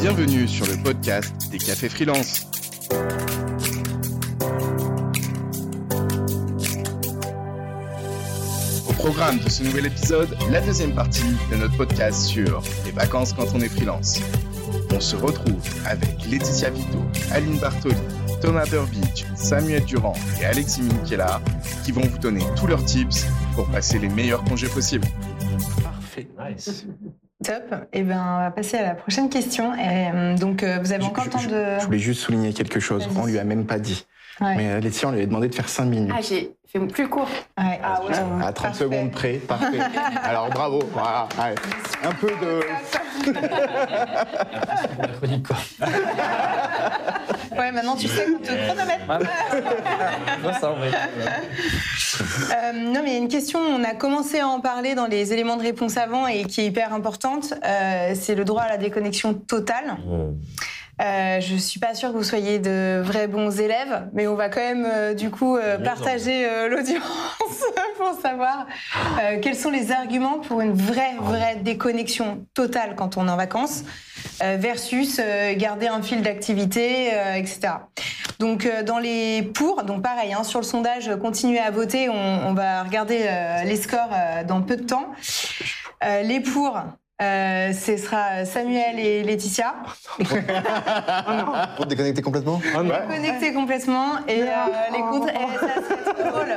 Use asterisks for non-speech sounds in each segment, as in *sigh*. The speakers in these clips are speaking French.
Bienvenue sur le podcast des cafés freelance. Au programme de ce nouvel épisode, la deuxième partie de notre podcast sur les vacances quand on est freelance. On se retrouve avec Laetitia Vito, Aline Bartoli, Thomas Burbidge, Samuel Durand et Alexis Minkela qui vont vous donner tous leurs tips pour passer les meilleurs congés possibles. Parfait, nice. Top. Et ben, on va passer à la prochaine question. Et, euh, donc, euh, vous avez encore je- le temps je- de. Je voulais juste souligner quelque chose. On lui a même pas dit. Ouais. Mais euh, Laetitia, on lui avait demandé de faire 5 minutes. Ah, j'ai fait plus court. Ouais. Ah ouais. à 30 parfait. secondes près, parfait. *laughs* Alors bravo, voilà. ouais. Un peu de. *laughs* Quoi. *laughs* Ouais, maintenant tu sais qu'on te chronomètre. Ah. Euh, non, mais il y a une question, on a commencé à en parler dans les éléments de réponse avant et qui est hyper importante. Euh, c'est le droit à la déconnexion totale. Euh, je suis pas sûre que vous soyez de vrais bons élèves, mais on va quand même euh, du coup euh, partager euh, l'audience *laughs* pour savoir euh, quels sont les arguments pour une vraie vraie déconnexion totale quand on est en vacances euh, versus euh, garder un fil d'activité, euh, etc. Donc euh, dans les pour, donc pareil hein, sur le sondage, continuez à voter. On, on va regarder euh, les scores euh, dans peu de temps. Euh, les pour. Euh, ce sera Samuel et Laetitia. *laughs* Pour te déconnecter complètement? Connectés complètement. Et euh, les contre, eh, ça serait trop drôle.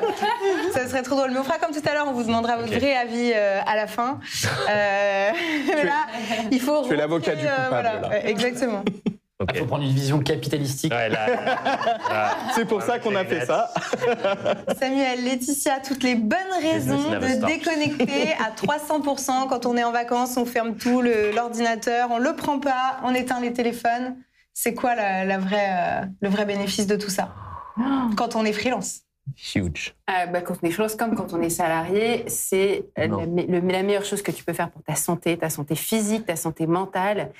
Ça serait trop drôle. Mais on fera comme tout à l'heure, on vous demandera votre vrai avis euh, à la fin. Euh, *laughs* mais là, il faut. tu es l'avocat du coupable, voilà. là. Exactement. *laughs* Il faut prendre une vision capitalistique. Ouais, là, *laughs* là. C'est pour ça qu'on a fait ça. *laughs* Samuel, Laetitia, toutes les bonnes raisons de déconnecter à *laughs* 300% quand on est en vacances, on ferme tout, le- l'ordinateur, on le prend pas, on éteint les téléphones. C'est quoi la, la vraie, euh, le vrai bénéfice de tout ça? Quand on est freelance Huge. Euh, bah, quand on est comme quand on est salarié, c'est euh, la, me- le- la meilleure chose que tu peux faire pour ta santé, ta santé physique, ta santé mentale,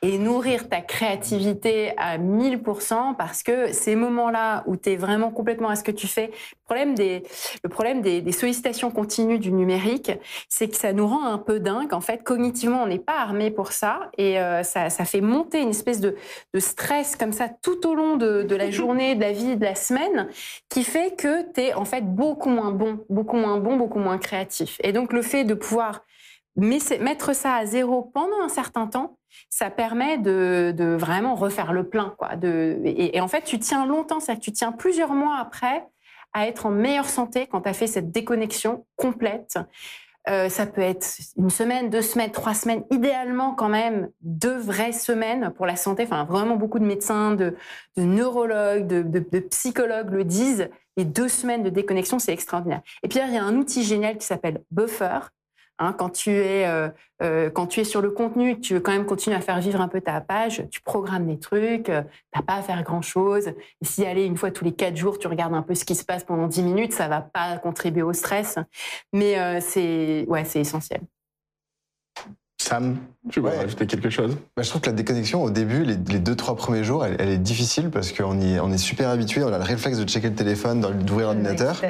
et nourrir ta créativité à 1000% parce que ces moments-là où tu es vraiment complètement à ce que tu fais, le problème des, le problème des, des sollicitations continues du numérique, c'est que ça nous rend un peu dingue. En fait, cognitivement, on n'est pas armé pour ça et euh, ça, ça fait monter une espèce de, de stress comme ça tout au long de, de la journée, de la vie, de la semaine qui fait que tu es en fait beaucoup moins bon, beaucoup moins bon, beaucoup moins créatif. Et donc le fait de pouvoir mettre ça à zéro pendant un certain temps, ça permet de, vraiment refaire le plein. Quoi. Et, en fait, tu tiens longtemps, c'est-à-dire que tu tiens plusieurs mois après à être en meilleure santé quand tu as fait cette déconnexion complète. Euh, ça peut être une semaine, deux semaines, trois semaines, idéalement quand même deux vraies semaines pour la santé. Enfin, vraiment beaucoup de médecins, de, neurologues, de psychologues le disent. Et deux semaines de déconnexion, c'est extraordinaire. Et puis, il y a un outil génial qui s'appelle Buffer. Hein, quand, tu es, euh, euh, quand tu es sur le contenu tu veux quand même continuer à faire vivre un peu ta page, tu programmes des trucs, euh, t'as pas à faire grand-chose. Et si aller une fois tous les quatre jours, tu regardes un peu ce qui se passe pendant dix minutes, ça va pas contribuer au stress. Mais euh, c'est ouais, essentiel. Sam, tu veux Ouais. rajouter quelque chose? Bah, je trouve que la déconnexion, au début, les, les deux, trois premiers jours, elle, elle est difficile parce qu'on y- on est super habitué, on a le réflexe de checker le téléphone, d'ouvrir l'ordinateur.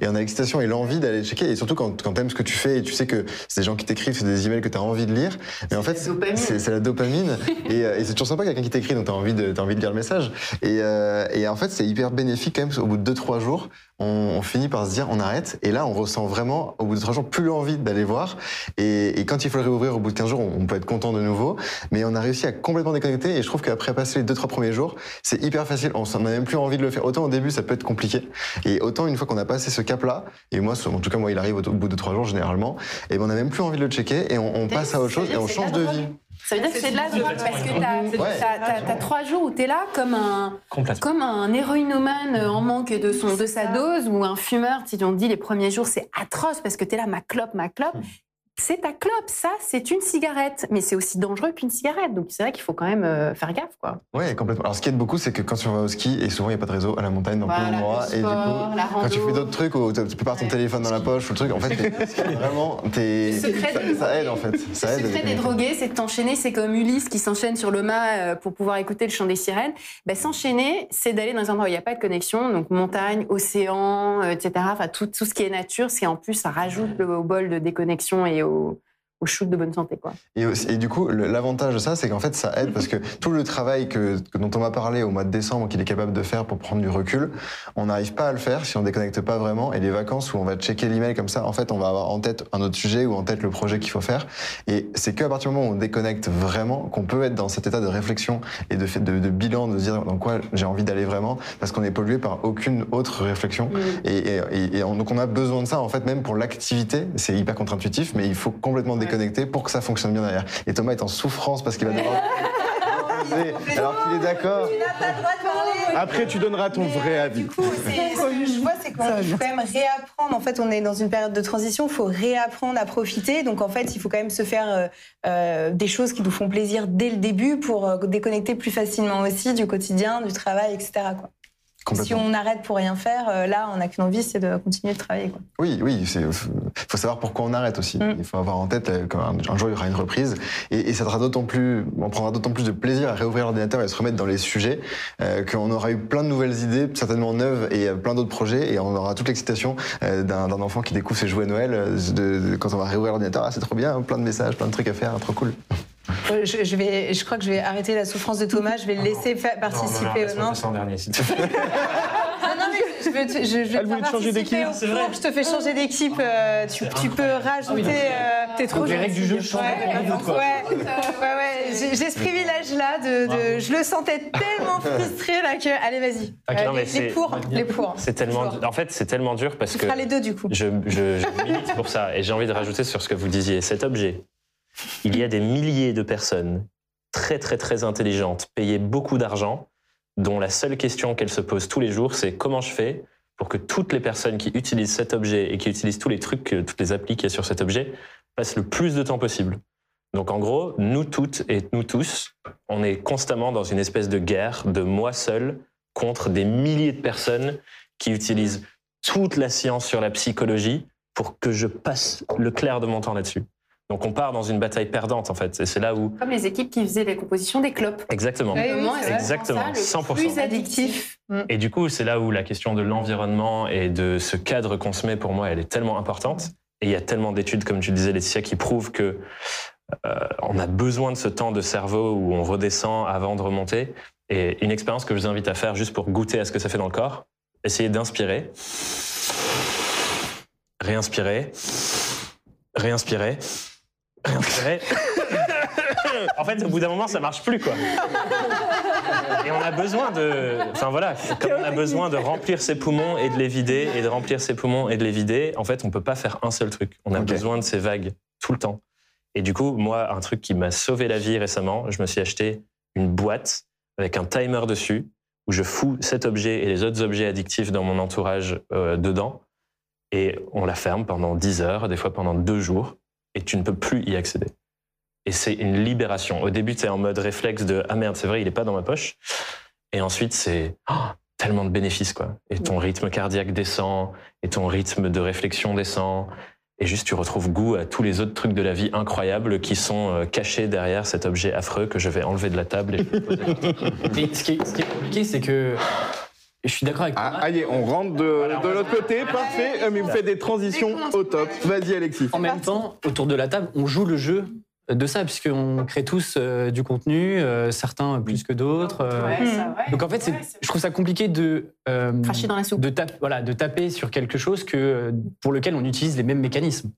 Et on a l'excitation et l'envie d'aller checker. Et surtout quand, quand t'aimes ce que tu fais et tu sais que c'est des gens qui t'écrivent, c'est des emails que t'as envie de lire. Mais en fait, c'est la dopamine. *laughs* et euh, et c'est toujours sympa quelqu'un qui t'écrit, donc t'as envie, de- t'as envie de lire le message. Et, euh, et en fait, c'est hyper bénéfique quand même. Au bout de 2-3 jours, on, finit par se dire on arrête. Et là, on ressent vraiment, au bout de 3 jours, plus l'envie d'aller voir. Et, et quand il faut le réouvrir au bout de 15 jours, on, on peut être content de nouveau. Mais on a réussi à complètement déconnecter. Et je trouve qu'après passer les 2-3 premiers jours, c'est hyper facile. On s'en a même plus envie de le faire. Autant au début, ça peut être compliqué. Et autant une fois qu'on a passé ce cap-là, et moi, en tout cas, moi, il arrive au, bout de 3 jours généralement, et ben on a même plus envie de le checker et on, on passe à autre chose et on change de vie. Ça veut dire que c'est de la drogue parce que t'as t'as trois jours où t'es là comme un, comme un héroïnomane en manque de, son, de sa dose ou un fumeur. Si on dit les premiers jours, c'est atroce parce que t'es là, ma clope, ma clope. C'est ta clope, ça, c'est une cigarette. Mais c'est aussi dangereux qu'une cigarette. Donc c'est vrai qu'il faut quand même euh, faire gaffe. Quoi. Ouais, complètement. Alors, ce qui aide beaucoup, c'est que quand tu vas au ski, et souvent il n'y a pas de réseau à la montagne dans plein Voilà, d'endroits, le et du coup, quand tu fais d'autres trucs où tu peux pas ton Ouais. téléphone dans la poche ou le truc, en fait, *laughs* vraiment, secret ça, des ça aide en fait. Ça Le aide. secret des drogués, c'est de t'enchaîner. C'est comme Ulysse qui s'enchaîne sur le mât euh, pour pouvoir écouter le chant des sirènes. Ben, s'enchaîner, c'est d'aller dans un endroit où il n'y a pas de connexion, donc montagne, océan, euh, etc. Enfin, tout, tout ce qui est nature, c'est en plus, ça rajoute le- au bol de déconnexion et au, o au shoot de bonne santé. Quoi. Et, du coup, l'avantage de ça, c'est qu'en fait, ça aide parce que tout le travail que, que- dont on m'a parlé au mois de décembre, qu'il est capable de faire pour prendre du recul, on n'arrive pas à le faire si on déconnecte pas vraiment. Et les vacances où on va checker l'email comme ça, en fait, on va avoir en tête un autre sujet ou en tête le projet qu'il faut faire. Et c'est qu'à partir du moment où on déconnecte vraiment qu'on peut être dans cet état de réflexion et de, fait- de, de bilan, de se dire dans quoi j'ai envie d'aller vraiment, parce qu'on est pollué par aucune autre réflexion. Et, et- et- et on- donc on a besoin de ça en fait même pour l'activité. C'est hyper contre-intuitif, mais il faut complètement déconnecter pour que ça fonctionne bien derrière. Et Thomas est en souffrance parce qu'il va devoir. *laughs* *laughs* alors qu'il est d'accord. Tu n'as pas le droit de parler. Après, tu donneras ton Mais, vrai euh, avis. Du coup, c'est- *laughs* ce que je vois, c'est qu'on faut quand même réapprendre. En fait, on est dans une période de transition. Il faut réapprendre à profiter. Donc, en fait, il faut quand même se faire euh, euh, des choses qui nous font plaisir dès le début pour déconnecter plus facilement aussi du quotidien, du travail, etc. Quoi. Si on arrête pour rien faire, euh, là, on n'a qu'une envie, c'est de continuer de travailler. Quoi. Oui, oui, il faut savoir pourquoi on arrête aussi. Mm. Il faut avoir en tête euh, qu'un un jour il y aura une reprise et, et ça sera d'autant plus, on prendra d'autant plus de plaisir à réouvrir l'ordinateur et à se remettre dans les sujets euh, qu'on aura eu plein de nouvelles idées, certainement neuves et plein d'autres projets et on aura toute l'excitation d'un enfant qui découvre ses jouets Noël de, de- quand on va réouvrir l'ordinateur. Ah, c'est trop bien, plein de messages, plein de trucs à faire, trop cool. Euh, Je, je vais, je crois que je vais arrêter la souffrance de Thomas. Je vais le laisser fa- participer. Non, non, laisse-moi passer en dernier, s'il te plaît. *laughs* Ah non, mais je vais, te- je, je vais Elle voulait te faire te changer participer d'équipe. au C'est cours. vrai. Je te fais changer d'équipe. euh, tu, tu peux rajouter. euh, T'es trop Donc les règles du jeu changent Ouais, ouais, ouais, ouais. J'ai ce privilège-là de, de- Je le sentais tellement *laughs* frustré là que. Allez, vas-y. Ok, Euh, non, les, les pour, les pour. C'est tellement. En fait, c'est tellement dur parce Tu que. feras les deux du coup. Je, je, je milite pour ça et j'ai envie de rajouter sur ce que vous disiez. Cet objet, il y a des milliers de personnes très très très intelligentes, payées beaucoup d'argent, dont la seule question qu'elles se posent tous les jours, c'est comment je fais pour que toutes les personnes qui utilisent cet objet et qui utilisent tous les trucs, que- toutes les applis qu'il y a sur cet objet, passent le plus de temps possible. Donc en gros, nous toutes et nous tous, on est constamment dans une espèce de guerre de moi seul contre des milliers de personnes qui utilisent toute la science sur la psychologie pour que je passe le clair de mon temps là-dessus. Donc on part dans une bataille perdante en fait. Et c'est là où... Comme les équipes qui faisaient les compositions des clopes. Exactement. Oui, oui, Exactement, ça le 100%. Plus addictif. Et du coup, c'est là où la question de l'environnement et de ce cadre qu'on se met, pour moi, elle est tellement importante. Et il y a tellement d'études, comme tu disais, Laetitia, qui prouvent que euh, on a besoin de ce temps de cerveau où on redescend avant de remonter. Et une expérience que je vous invite à faire juste pour goûter à ce que ça fait dans le corps, essayez d'inspirer, réinspirer, réinspirer, en fait, au bout d'un moment, ça marche plus, quoi. Et on a besoin de, enfin voilà, comme on a besoin de remplir ses poumons et de les vider et de remplir ses poumons et de les vider. En fait, on peut pas faire un seul truc. On a besoin de ces vagues tout le temps. Et du coup, moi, un truc qui m'a sauvé la vie récemment, je me suis acheté une boîte avec un timer dessus où je fous cet objet et les autres objets addictifs dans mon entourage euh, dedans. Et on la ferme pendant 10 heures, des fois pendant deux jours, et tu ne peux plus y accéder. Et c'est une libération. Au début, tu es en mode réflexe de Ah merde, c'est vrai, il n'est pas dans ma poche. Et ensuite, c'est oh, tellement de bénéfices, quoi. Et ton rythme cardiaque descend, et ton rythme de réflexion descend. Et juste, tu retrouves goût à tous les autres trucs de la vie incroyables qui sont euh, cachés derrière cet objet affreux que je vais enlever de la table. Et poser à *laughs* côté. Mais ce qui est, ce qui est compliqué, c'est que je suis d'accord avec Ah, Thomas. allez, on rentre de, Voilà, l'autre côté, parfait. Euh, Mais vous faites des transitions au top. Vas-y, Alexis. En même temps, autour de la table, on joue le jeu de ça, puisqu'on crée tous euh, du contenu, euh, certains plus que d'autres. euh. Ouais, ouais. Donc en fait, Ouais, je trouve ça compliqué de, euh, Cracher dans la soupe. de, taper, voilà, de taper sur quelque chose que, pour lequel on utilise les mêmes mécanismes.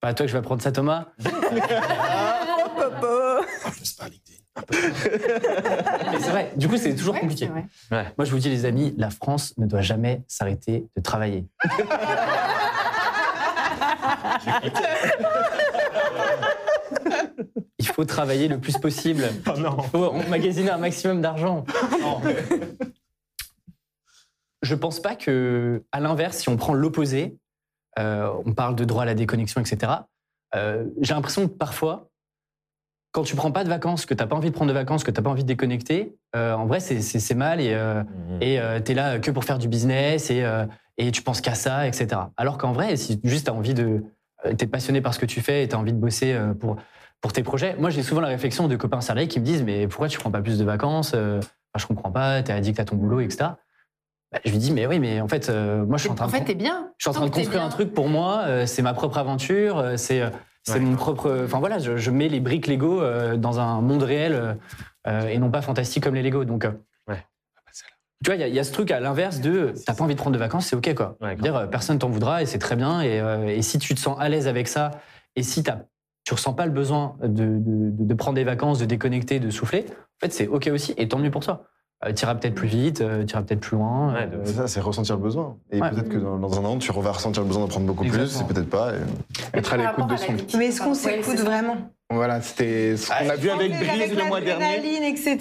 Pas à toi que je vais apprendre ça, Thomas. *laughs* C'est vrai, du coup, c'est toujours Ouais, compliqué. Moi, je vous dis, les amis, la France ne doit jamais s'arrêter de travailler. *laughs* Il faut travailler le plus possible. Oh non. Il faut emmagasiner un maximum d'argent. Je pense pas que, à l'inverse, si on prend l'opposé, euh, on parle de droit à la déconnexion, etc. euh, J'ai l'impression que parfois, quand tu prends pas de vacances, que t'as pas envie de prendre de vacances, que t'as pas envie de déconnecter, euh, en vrai, c'est- mal et, euh, et tu es là que pour faire du business et, euh, et tu penses qu'à ça, etc. Alors qu'en vrai, si juste tu as envie de. euh, T'es passionné par ce que tu fais et tu as envie de bosser euh, pour, pour tes projets. Moi, j'ai souvent la réflexion de copains salariés qui me disent Mais pourquoi tu prends pas plus de vacances Euh, enfin, Je comprends pas, t'es addict à ton boulot, etc. Bah, je lui dis Mais oui, mais en fait, euh, moi, je suis en train En de. fait, t'es bien. Je suis en train de t'es construire un truc pour moi, euh, c'est ma propre aventure, euh, c'est euh, C'est Ouais. mon propre. Enfin voilà, je, je mets les briques Lego euh, dans un monde réel euh, et non pas fantastique comme les Lego. Donc, euh, Ouais. tu vois, il y a- il y, a ce truc à l'inverse de t'as pas envie de prendre de vacances, c'est ok quoi. Ouais, dire, personne t'en voudra et c'est très bien. Et, euh, et si tu te sens à l'aise avec ça et si t'as- tu ressens pas le besoin de, de- de- de prendre des vacances, de déconnecter, de souffler, en fait c'est ok aussi et tant mieux pour toi. Euh, t'iras peut-être plus vite, euh, t'iras peut-être plus loin. Ouais, euh, de- C'est ça, c'est ressentir le besoin. Et Ouais. peut-être que dans, dans un an, tu vas ressentir le besoin d'en prendre beaucoup plus, c'est peut-être pas. et- Être à l'écoute de à son. Mais est-ce qu'on Ouais, s'écoute c'est ça. vraiment? Voilà, c'était ce qu'on a vu avec Brise le mois dernier. l'adrénaline, etc.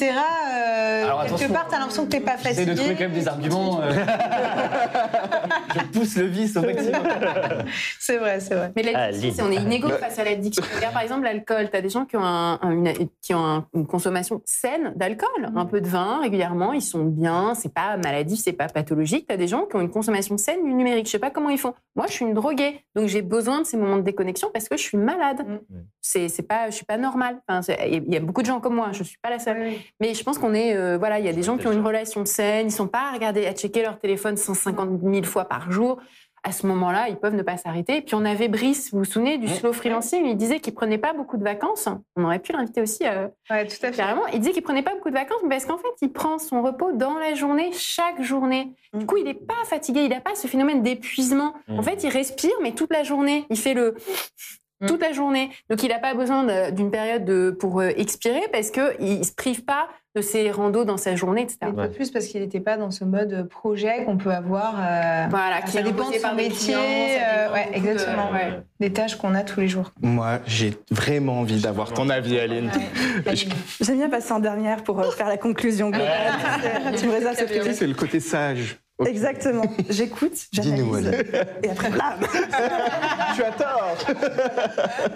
euh, Alors, quelque part, t'as l'impression que t'es pas J'essaie fatigué. de trouver quand même des arguments. euh, *laughs* je pousse le vice au maximum. *laughs* C'est vrai, c'est vrai. Mais l'addiction, Ah, c'est on est inégaux face à l'addiction. Regarde par exemple l'alcool. Tu as des gens qui ont, un- un- une, qui ont un- une consommation saine d'alcool, un peu de vin régulièrement, ils sont bien, c'est pas maladif, c'est pas pathologique. Tu as des gens qui ont une consommation saine du numérique. Je sais pas comment ils font. Moi, je suis une droguée, donc j'ai besoin de ces moments de déconnexion parce que je suis malade. Mm. C'est c'est pas, je suis pas normale. Enfin, il y a beaucoup de gens comme moi. Je suis pas la seule. Mais je pense qu'on est, euh, voilà, il y a des gens qui ont une relation saine, ils sont pas à regarder, à checker leur téléphone 150 000 fois par jour. À ce moment-là, ils peuvent ne pas s'arrêter. Et puis on avait Brice, vous vous souvenez du slow freelancing, il disait qu'il prenait pas beaucoup de vacances. On aurait pu l'inviter aussi euh, Ouais, tout à fait. carrément. Il disait qu'il prenait pas beaucoup de vacances, mais parce qu'en fait, il prend son repos dans la journée, chaque journée. Du coup, il n'est pas fatigué, il n'a pas ce phénomène d'épuisement. En Mhm. fait, il respire, mais toute la journée, il fait le toute la journée. Donc, il n'a pas besoin d'une période de, pour euh, expirer parce qu'il ne se prive pas de ses randos dans sa journée, etc. Un peu plus parce qu'il n'était pas dans ce mode projet qu'on peut avoir. euh, Voilà, ça est dépend de son métier. clients, ça euh, dépend ouais, beaucoup de- exactement. ouais. Des tâches qu'on a tous les jours. Moi, j'ai vraiment envie d'avoir ton avis, Aline. Je- J'aime bien passer en dernière pour euh, faire la conclusion globale. tu me réserves cette Tu sais, place. c'est le côté sage. Exactement. J'écoute, *laughs* Dis-nous, j'analyse. Et après, blam *laughs* Tu as tort.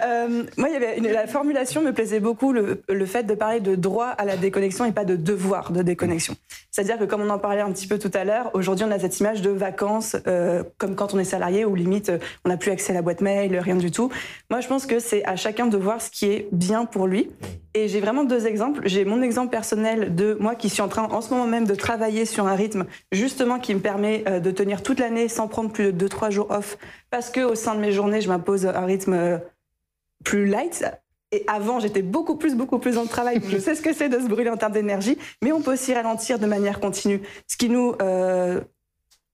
Euh, Moi, il y avait une- la formulation me plaisait beaucoup, le, le fait de parler de droit à la déconnexion et pas de devoir de déconnexion. C'est-à-dire que, comme on en parlait un petit peu tout à l'heure, aujourd'hui, on a cette image de vacances, euh, comme quand on est salarié, où limite, euh, on n'a plus accès à la boîte mail, rien du tout. Moi, je pense que c'est à chacun de voir ce qui est bien pour lui. Et j'ai vraiment deux exemples. J'ai mon exemple personnel de moi qui suis en train, en ce moment même, de travailler sur un rythme justement qui me permet euh, de tenir toute l'année sans prendre plus de 2-3 jours off, parce que au sein de mes journées, je m'impose un rythme euh, plus light. Et avant, j'étais beaucoup plus, beaucoup plus dans le travail. je sais ce que c'est de se brûler en termes d'énergie, mais on peut aussi ralentir de manière continue. Ce qui nous, euh,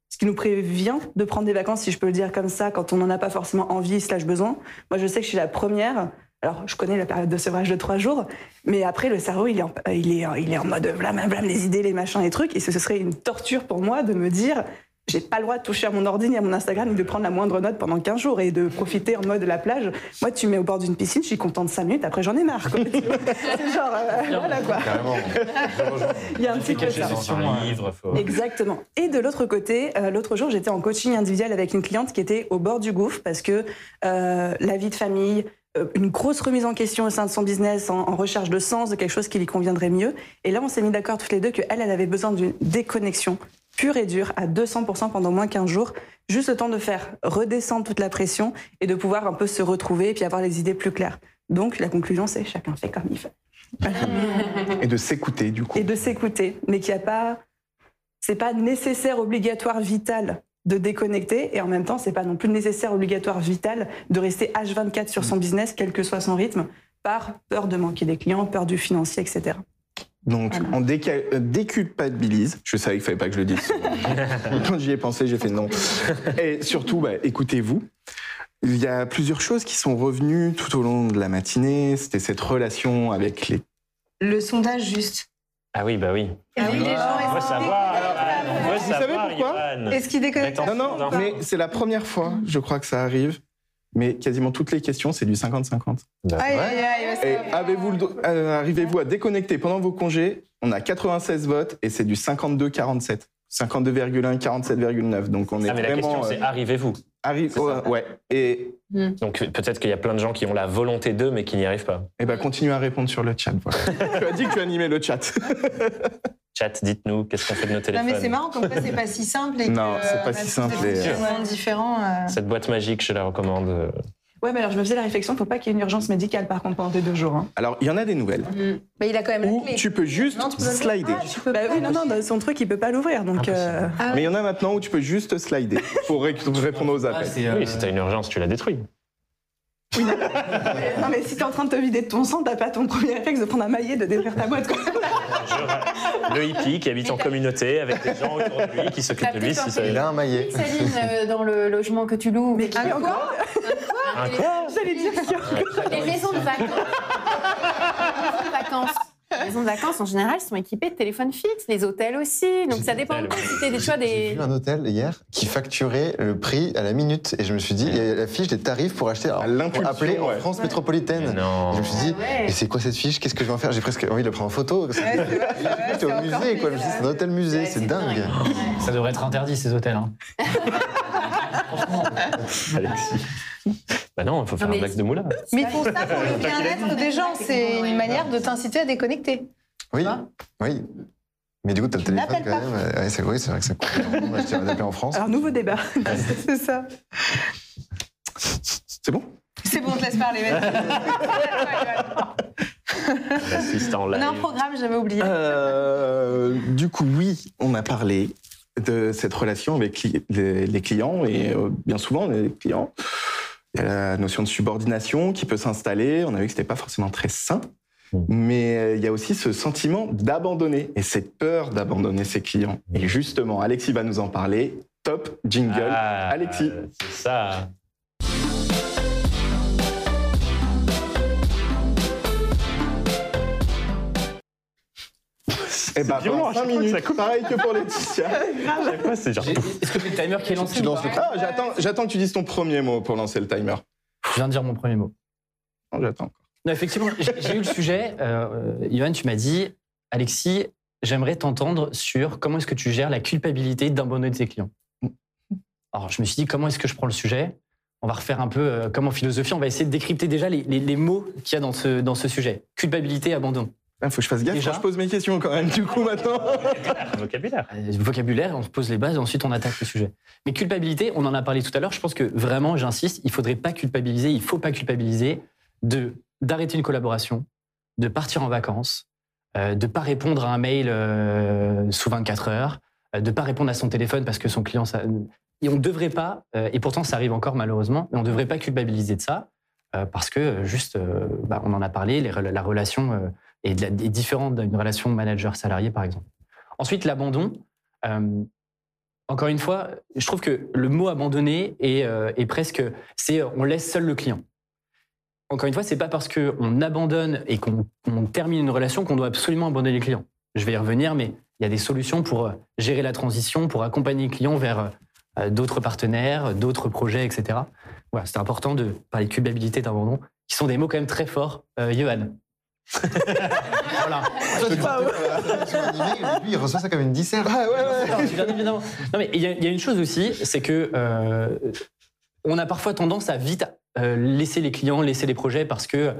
ce qui nous prévient de prendre des vacances, si je peux le dire comme ça, quand on n'en a pas forcément envie slash besoin. Moi, je sais que je suis la première. Alors, je connais la période de sevrage de trois jours, mais après, le cerveau, il est en, il est, il est en mode blam, blam, blam, les idées, les machins, les trucs. Et ce, ce serait une torture pour moi de me dire, j'ai pas le droit de toucher à mon ordi ni à mon Instagram ni de prendre la moindre note pendant 15 jours et de profiter en mode la plage. Moi, tu me mets au bord d'une piscine, je suis contente 5 minutes, après j'en ai marre. quoi. *laughs* C'est genre, euh, voilà quoi. *laughs* Il y a un petit peu ça. Dans un livre, faut... Exactement. Et de l'autre côté, euh, l'autre jour, j'étais en coaching individuel avec une cliente qui était au bord du gouffre parce que euh, la vie de famille, euh, une grosse remise en question au sein de son business, en, en recherche de sens, de quelque chose qui lui conviendrait mieux. Et là, on s'est mis d'accord toutes les deux qu'elle, elle avait besoin d'une déconnexion pure et dure à 200% pendant moins 15 jours, juste le temps de faire redescendre toute la pression et de pouvoir un peu se retrouver et puis avoir les idées plus claires. Donc, la conclusion, c'est chacun fait comme il fait. Et de s'écouter, du coup. et de s'écouter, mais qu'il n'y a pas, c'est pas nécessaire, obligatoire, vital de déconnecter, et en même temps, c'est pas non plus nécessaire, obligatoire, vital de rester H24 sur son business, quel que soit son rythme, par peur de manquer des clients, peur du financier, etc. Donc, Voilà. on déca- euh, déculpabilise. Je savais qu'il fallait pas que je le dise. *laughs* Quand j'y ai pensé, j'ai fait non. Et surtout, bah, écoutez-vous. Il y a plusieurs choses qui sont revenues tout au long de la matinée. C'était cette relation avec les. Le sondage juste. Ah oui, bah oui. Ah oui, les gens, Vous savez pourquoi. Est-ce qu'ils déconnectent Attends. Non, non, mais c'est la première fois, je crois que ça arrive. Mais quasiment toutes les questions, c'est du 50-50. Aïe, aïe, aïe, Et avez-vous euh, arrivez-vous à déconnecter pendant vos congés? On a 96 votes et c'est du 52-47. 52,1, 47,9. Donc on est Ah, mais la vraiment. question, c'est euh, arrivez-vous arrive, ouais, ouais. Et, Donc peut-être qu'il y a plein de gens qui ont la volonté d'eux, mais qui n'y arrivent pas. et ben continue à répondre sur le chat. Voilà. *laughs* tu as dit que tu animais le chat. *laughs* Chat, dites-nous, qu'est-ce qu'on fait de nos Non, téléphones mais c'est marrant, comme quoi c'est pas si simple. Et *laughs* Non, que, c'est pas a si simple euh, différents. euh. Cette boîte magique, je la recommande. euh, Ouais, mais alors je me faisais la réflexion, faut pas qu'il y ait une urgence médicale par contre pendant deux jours. hein. Alors il y en a des nouvelles Mais il a quand même où la clé. tu peux juste Non, tu peux le- slider. Ah, tu peux Bah oui, non, non, dans son truc, il peut pas l'ouvrir, donc. euh, Ah, Mais il y en a maintenant où tu peux juste slider pour ré- répondre aux Ah, appels. c'est, euh, Oui, si t'as une urgence, tu la détruis. Oui, non, mais, non, mais si t'es en train de te vider de ton sang, t'as pas ton premier réflexe de prendre un maillet, de détruire ta boîte. Quoi. Le hippie qui habite en communauté avec des gens autour de lui qui s'occupent de lui. si ça- Il a un maillet. Saline, euh, dans le logement que tu loues. Mais qui Un encore Un quoi J'allais dire Les maisons de vacances. Les maisons de vacances. Les maisons de vacances, en général, sont équipées de téléphones fixes, les hôtels aussi. Donc ça dépend de toi. Si t'es des choix J'ai des. vu un hôtel hier qui facturait le prix à la minute et je me suis dit, il y a la fiche des tarifs pour acheter, alors, À pour appeler en ouais. France métropolitaine. Non. Et je me suis dit, Ah ouais. et c'est quoi cette fiche? Qu'est-ce que je vais en faire? J'ai presque envie de la prendre en photo. c'est au musée, quoi. C'est un hôtel musée, Ouais, c'est dingue. dingue. Ça devrait être interdit, ces hôtels. hein. *laughs* Alexis. *laughs* Bah non, il faut faire Non, un blague de moulin. *laughs* Mais ils font ça pour le bien-être des gens. C'est une manière de t'inciter à déconnecter. Oui, oui. Mais du coup, t'as le téléphone quand pas. même. Ouais, c'est oui, c'est vrai que c'est cool. Moi, je tiens à d'appeler en France. Alors, nouveau débat. *laughs* C'est ça. C'est bon? C'est bon, on te laisse parler. L'assistant On live. a un programme, j'avais oublié. Euh, Du coup, oui, on a parlé de cette relation avec les clients et euh, bien souvent les clients. Il y a la notion de subordination qui peut s'installer. On a vu que c'était pas forcément très sain. Mm. Mais euh, il y a aussi ce sentiment d'abandonner et cette peur d'abandonner ses clients. Et justement, Alexis va nous en parler. Top jingle. Ah, Alexis. C'est ça. Et bah, violent, à chaque 5 fois que minutes, ça coupe. pareil que pour Laetitia. *laughs* chaque fois, c'est genre. J'ai- Est-ce que c'est le timer qui est lancé Tu ou lances pas le Ah, j'attends, j'attends que tu dises ton premier mot pour lancer le timer. Je viens de dire mon premier mot. Non, j'attends. Non, effectivement, j'ai j'ai eu le sujet. Euh, Yoann, tu m'as dit, Alexis, j'aimerais t'entendre sur comment est-ce que tu gères la culpabilité d'abandonner tes clients. Alors, je me suis dit, comment est-ce que je prends le sujet? On va refaire un peu euh, comme en philosophie. On va essayer de décrypter déjà les, les- les mots qu'il y a dans ce, dans ce sujet. Culpabilité, abandon. Il faut que je fasse gaffe Déjà quand je pose mes questions quand même, du coup, maintenant. Vocabulaire. Euh, vocabulaire, on se pose les bases, et ensuite on attaque le sujet. Mais culpabilité, on en a parlé tout à l'heure, je pense que vraiment, j'insiste, il faudrait pas culpabiliser, il faut pas culpabiliser de d'arrêter une collaboration, de partir en vacances, euh, de pas répondre à un mail euh, sous 24 heures, euh, de pas répondre à son téléphone parce que son client... Ça... Et on ne devrait pas, euh, et pourtant ça arrive encore malheureusement, mais on ne devrait pas culpabiliser de ça, euh, parce que juste, euh, bah, on en a parlé, les la relation euh, est, différente d'une relation manager-salarié par exemple. Ensuite, l'abandon. euh, encore une fois, je trouve que le mot abandonner est, euh, est presque, c'est on laisse seul le client. Encore une fois, c'est pas parce qu'on abandonne et qu'on termine une relation qu'on doit absolument abandonner les clients. Je vais y revenir, mais il y a des solutions pour euh, gérer la transition, pour accompagner le client vers d'autres partenaires, d'autres projets, etc. Voilà, c'est important de parler de culpabilité d'abandon, qui sont des mots quand même très forts. Johan. *laughs* voilà. Tu lui, il reçoit ça comme une dissert. Ah ouais, ouais. Non, bien évidemment. Non, mais il y, a- il y a une chose aussi, c'est que euh, on a parfois tendance à vite euh, laisser les clients, laisser les projets parce que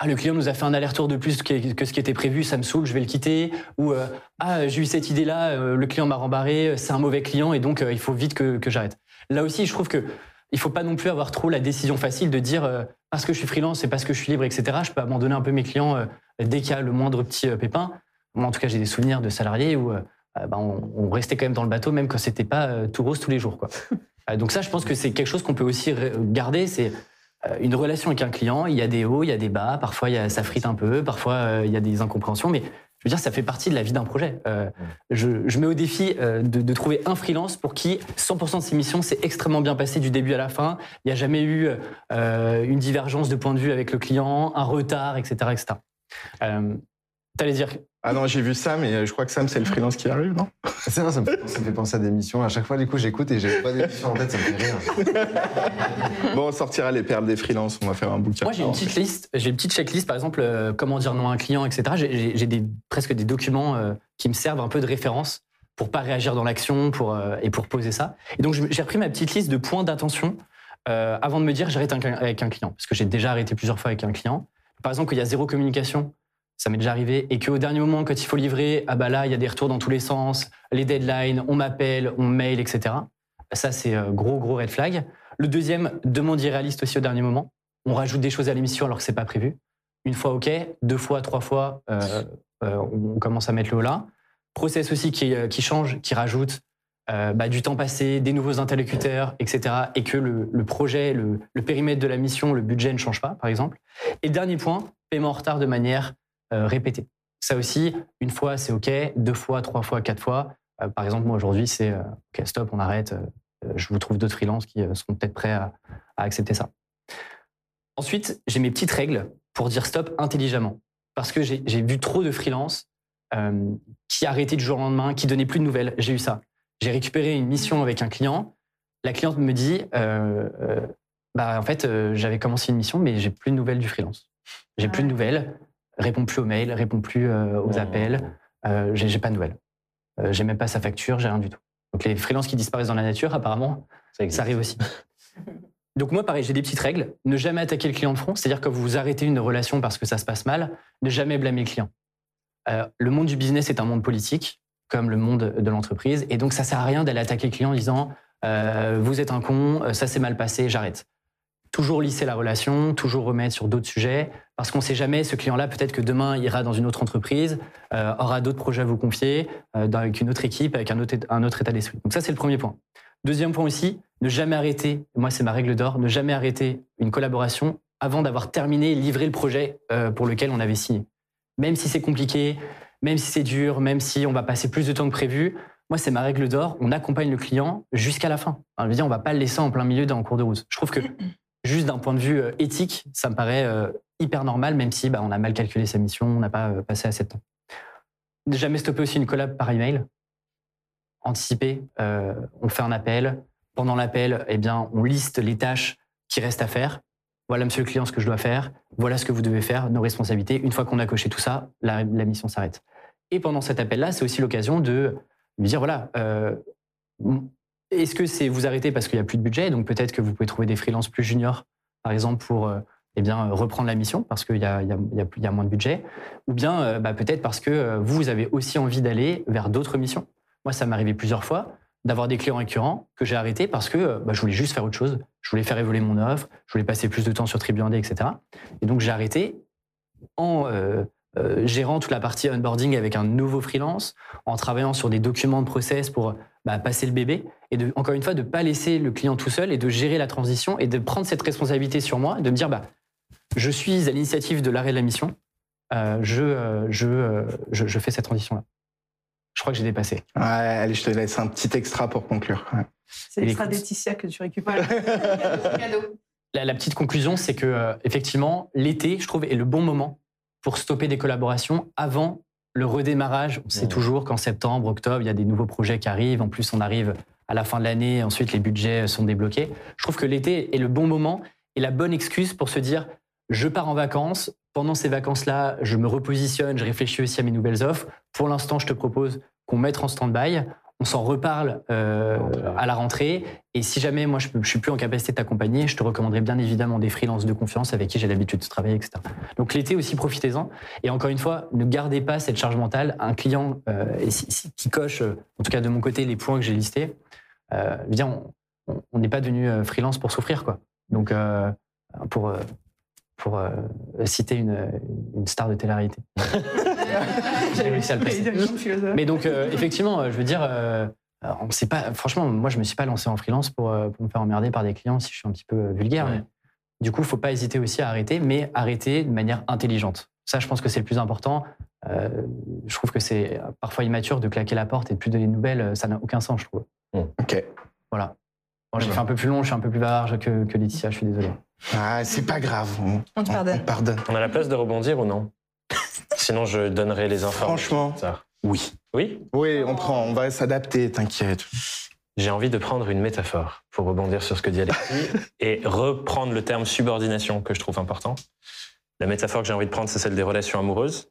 ah, le client nous a fait un aller-retour de plus que, ce qui était prévu, ça me saoule, je vais le quitter. Ou euh, ah, j'ai eu cette idée-là, euh, le client m'a rembarré, c'est un mauvais client et donc euh, il faut vite que, que j'arrête. Là aussi, je trouve que il faut pas non plus avoir trop la décision facile de dire euh, parce que je suis freelance et parce que je suis libre, etc. Je peux abandonner un peu mes clients euh, dès qu'il y a le moindre petit euh, pépin. Moi, en tout cas, j'ai des souvenirs de salariés où euh, bah, on, on restait quand même dans le bateau, même quand c'était pas tout rose tous les jours. Quoi. *laughs* Donc ça, je pense que c'est quelque chose qu'on peut aussi garder. C'est une relation avec un client. Il y a des hauts, il y a des bas. Parfois, il y a, ça frite un peu. Parfois, il y a des incompréhensions. Mais je veux dire, ça fait partie de la vie d'un projet. Euh, je, mets au défi euh, de, trouver un freelance pour qui 100% de ses missions s'est extrêmement bien passé du début à la fin. Il n'y a jamais eu euh, une divergence de point de vue avec le client, un retard, etc. etc. T'allais dire Ah non, j'ai vu Sam et je crois que Sam, c'est le freelance qui arrive, non? *laughs* C'est vrai, ça me, fait, ça me fait penser à des missions. À chaque fois, du coup, j'écoute et j'ai pas d'émission en tête, ça me fait rire. *laughs* Bon, on sortira les perles des freelances, on va faire un bouquin. Moi, j'ai une petite liste, j'ai une petite checklist, par exemple, euh, comment dire non à un client, etc. J'ai- des, presque des documents euh, qui me servent un peu de référence pour pas réagir dans l'action pour, euh, et pour poser ça. Et donc, j'ai repris ma petite liste de points d'attention euh, avant de me dire j'arrête avec un client. Parce que j'ai déjà arrêté plusieurs fois avec un client. Par exemple, qu'il y a zéro communication, ça m'est déjà arrivé, et qu'au dernier moment, quand il faut livrer, ah bah là, il y a des retours dans tous les sens, les deadlines, on m'appelle, on mail, etc. Ça, c'est euh, gros, gros red flag. Le deuxième, demande irréaliste aussi au dernier moment. On rajoute des choses à l'émission alors que c'est pas prévu. Une fois, OK. Deux fois, trois fois, euh, euh, on commence à mettre le haut là. Process aussi qui, qui change, qui rajoute bah, du temps passé, des nouveaux interlocuteurs, etc. Et que le, projet, le périmètre de la mission, le budget ne change pas, par exemple. Et dernier point, paiement en retard de manière euh, répétée. Ça aussi, une fois, c'est OK. Deux fois, trois fois, quatre fois. Euh, par exemple, moi, aujourd'hui, c'est euh, OK, stop, on arrête. je vous trouve d'autres freelances qui seront peut-être prêts à, à accepter ça. Ensuite, j'ai mes petites règles pour dire stop intelligemment. Parce que j'ai vu trop de freelances euh, qui arrêtaient du jour au lendemain, qui donnaient plus de nouvelles. J'ai eu ça. J'ai récupéré une mission avec un client. La cliente me dit euh, euh, bah, en fait, j'avais commencé une mission, mais j'ai plus de nouvelles du freelance. J'ai plus de nouvelles, réponds plus aux mails, réponds plus euh, aux Oh. appels, euh, j'ai pas de nouvelles. Euh, j'ai même pas sa facture, j'ai rien du tout. Donc les freelances qui disparaissent dans la nature, apparemment, Ça arrive aussi. *laughs* Donc moi, pareil, j'ai des petites règles. Ne jamais attaquer le client de front, c'est-à-dire que vous arrêtez une relation parce que ça se passe mal, ne jamais blâmer le client. Euh, le monde du business est un monde politique, comme le monde de l'entreprise, et donc ça sert à rien d'aller attaquer le client en disant euh, vous êtes un con, ça s'est mal passé, j'arrête. Toujours lisser la relation, toujours remettre sur d'autres sujets, parce qu'on ne sait jamais, ce client-là, peut-être que demain, il ira dans une autre entreprise, euh, aura d'autres projets à vous confier, euh, avec une autre équipe, avec un autre, état d'esprit. Donc ça, c'est le premier point. Deuxième point aussi, ne jamais arrêter, moi c'est ma règle d'or, ne jamais arrêter une collaboration avant d'avoir terminé et livré le projet euh, pour lequel on avait signé. Même si c'est compliqué, même si c'est dur, même si on va passer plus de temps que prévu, moi c'est ma règle d'or, on accompagne le client jusqu'à la fin. Hein, je veux dire, on va pas le laisser en plein milieu d'un cours de route. Je trouve que juste d'un point de vue éthique, ça me paraît hyper normal, même si bah, on a mal calculé sa mission, on n'a pas euh, passé assez de temps. Jamais stopper aussi une collab par email anticiper. Euh, on fait un appel. Pendant l'appel, eh bien, on liste les tâches qui restent à faire. Voilà, monsieur le client, ce que je dois faire. Voilà ce que vous devez faire, nos responsabilités. Une fois qu'on a coché tout ça, la, mission s'arrête. Et pendant cet appel-là, c'est aussi l'occasion de lui dire voilà, euh, est-ce que c'est vous arrêter parce qu'il n'y a plus de budget? Donc peut-être que vous pouvez trouver des freelances plus juniors, par exemple, pour eh bien, reprendre la mission parce qu'il y y y y a moins de budget. Ou bien euh, bah, peut-être parce que euh, vous, vous avez aussi envie d'aller vers d'autres missions. Moi, ça m'est arrivé plusieurs fois d'avoir des clients récurrents que j'ai arrêtés parce que bah, je voulais juste faire autre chose. Je voulais faire évoluer mon offre, je voulais passer plus de temps sur Tribuandé, etc. Et donc, j'ai arrêté en euh, gérant toute la partie onboarding avec un nouveau freelance, en travaillant sur des documents de process pour bah, passer le bébé, et encore une fois, de ne pas laisser le client tout seul et de gérer la transition et de prendre cette responsabilité sur moi, de me dire, je suis à l'initiative de l'arrêt de la mission, euh, je, euh, je, euh, je, je fais cette transition-là. Je crois que j'ai dépassé. Ouais, allez, je te laisse un petit extra pour conclure. Ouais. C'est l'extra Laetitia que tu récupères. *laughs* La, la petite conclusion, c'est que euh, effectivement, l'été, je trouve, est le bon moment pour stopper des collaborations avant le redémarrage. On sait toujours qu'en septembre, octobre, il y a des nouveaux projets qui arrivent. En plus, on arrive à la fin de l'année. Ensuite, les budgets sont débloqués. Je trouve que l'été est le bon moment et la bonne excuse pour se dire je pars en vacances. Pendant ces vacances-là, je me repositionne, je réfléchis aussi à mes nouvelles offres. Pour l'instant, je te propose qu'on mette en stand-by. On s'en reparle euh, à la rentrée. Et si jamais moi je ne suis plus en capacité de t'accompagner, je te recommanderais bien évidemment des freelances de confiance avec qui j'ai l'habitude de travailler, etc. Donc l'été aussi, profitez-en. Et encore une fois, ne gardez pas cette charge mentale. Un client euh, qui coche, euh, en tout cas de mon côté, les points que j'ai listés, euh, on- n'est pas devenu freelance pour souffrir. Quoi. Donc pour, pour euh, citer une, une star de télé-réalité. *laughs* J'ai réussi à le placer. Mais donc, euh, effectivement, euh, je veux dire, euh, on sait pas. Franchement, moi, je me suis pas lancé en freelance pour, euh, pour me faire emmerder par des clients si je suis un petit peu vulgaire. Ouais. mais du coup, il faut pas hésiter aussi à arrêter, mais arrêter de manière intelligente. Ça, je pense que c'est le plus important. Euh, je trouve que c'est parfois immature de claquer la porte et de plus donner de nouvelles. Ça n'a aucun sens, je trouve. Ok. Voilà. Bon, j'ai fait un peu plus long, je suis un peu plus que, que Laetitia, je suis désolé. Ah, c'est pas grave. On, On te pardonne. on pardonne. On a la place de rebondir ou non? *laughs* Sinon, je donnerai les informations. Franchement, oui. Oui? Oui, on prend, on va s'adapter, t'inquiète. J'ai envie de prendre une métaphore pour rebondir sur ce que dit Alexis *laughs* et reprendre le terme subordination que je trouve important. La métaphore que j'ai envie de prendre, c'est celle des relations amoureuses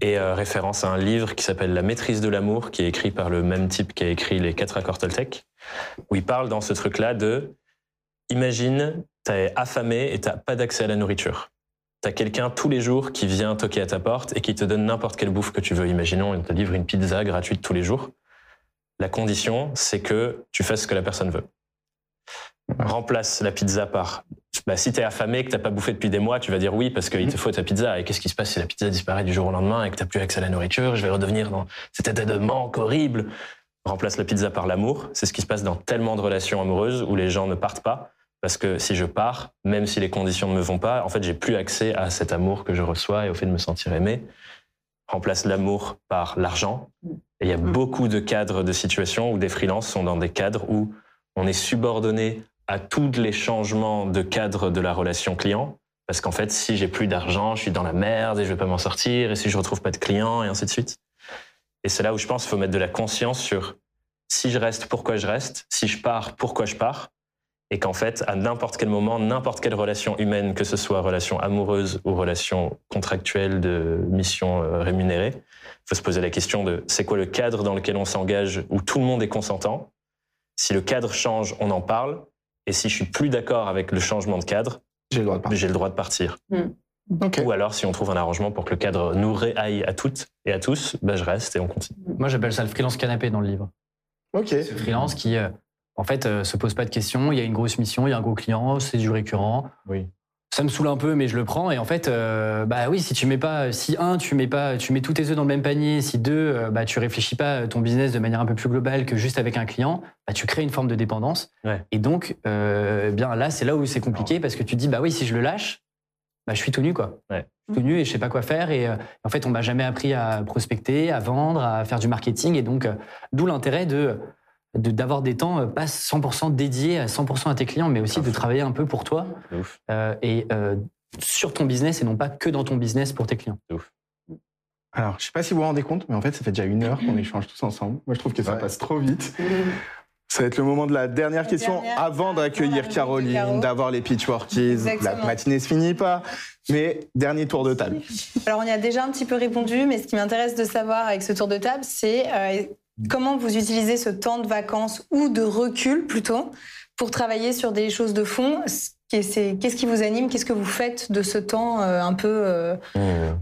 et euh, référence à un livre qui s'appelle La maîtrise de l'amour, qui est écrit par le même type qui a écrit les quatre accords Toltec, où il parle dans ce truc-là de imagine, t'es affamé et t'as pas d'accès à la nourriture. T'as quelqu'un tous les jours qui vient toquer à ta porte et qui te donne n'importe quelle bouffe que tu veux. Imaginons, il te livre une pizza gratuite tous les jours. La condition, c'est que tu fasses ce que la personne veut. Remplace la pizza par. Bah, si t'es affamé, que t'as pas bouffé depuis des mois, tu vas dire oui parce qu'il te faut ta pizza. Et qu'est-ce qui se passe si la pizza disparaît du jour au lendemain et que t'as plus accès à la nourriture? Je vais redevenir dans cet état de manque horrible. remplace la pizza par l'amour. C'est ce qui se passe dans tellement de relations amoureuses où les gens ne partent pas. Parce que si je pars, même si les conditions ne me vont pas, en fait, j'ai plus accès à cet amour que je reçois et au fait de me sentir aimé. Remplace l'amour par l'argent. Et il y a beaucoup de cadres de situations où des freelances sont dans des cadres où on est subordonné à tous les changements de cadre de la relation client. Parce qu'en fait, si j'ai plus d'argent, je suis dans la merde et je vais pas m'en sortir. Et si je retrouve pas de clients et ainsi de suite. Et c'est là où je pense qu'il faut mettre de la conscience sur si je reste, pourquoi je reste, si je pars, pourquoi je pars, et qu'en fait, à n'importe quel moment, n'importe quelle relation humaine, que ce soit relation amoureuse ou relation contractuelle de mission euh, rémunérée, il faut se poser la question de c'est quoi le cadre dans lequel on s'engage où tout le monde est consentant. Si le cadre change, on en parle, et si je suis plus d'accord avec le changement de cadre, J'ai le droit de partir. j'ai le droit de partir. Ok. Ou alors, si on trouve un arrangement pour que le cadre nous réaille à toutes et à tous, ben je reste et on continue. Moi, j'appelle ça le freelance canapé dans le livre. Ok. C'est le freelance qui, euh, en fait, euh, se pose pas de questions. Il y a une grosse mission, il y a un gros client, c'est du récurrent. Oui. Ça me saoule un peu, mais je le prends. Et en fait, euh, bah oui, si tu mets pas, si un, tu mets pas, tu mets tous tes œufs dans le même panier. Si deux, euh, bah tu réfléchis pas ton business de manière un peu plus globale que juste avec un client, bah tu crées une forme de dépendance. Ouais. Et donc, euh, bien là, c'est là où c'est compliqué parce que tu dis, bah oui, si je le lâche, bah je suis tout nu quoi. Ouais. Je suis tout nu et je sais pas quoi faire. Et euh, en fait, on m'a jamais appris à prospecter, à vendre, à faire du marketing. Et donc, euh, d'où l'intérêt de de- d'avoir des temps euh, pas 100% dédiés à 100% à tes clients, mais aussi de travailler un peu pour toi euh, et euh, sur ton business et non pas que dans ton business pour tes clients. Alors, je sais pas si vous vous rendez compte, mais en fait, ça fait déjà une heure qu'on échange tous ensemble. Moi, je trouve que ça Ouais. passe trop vite. Ça va être le moment de la dernière La question dernière, avant d'accueillir. Caroline, d'avoir les pitchworkies. La matinée se finit pas, mais dernier tour de table. Alors, on y a déjà un petit peu répondu, mais ce qui m'intéresse de savoir avec ce tour de table, c'est euh, comment vous utilisez ce temps de vacances ou de recul plutôt pour travailler sur des choses de fond? Qu'est-ce qui vous anime? Qu'est-ce que vous faites de ce temps euh, un peu euh,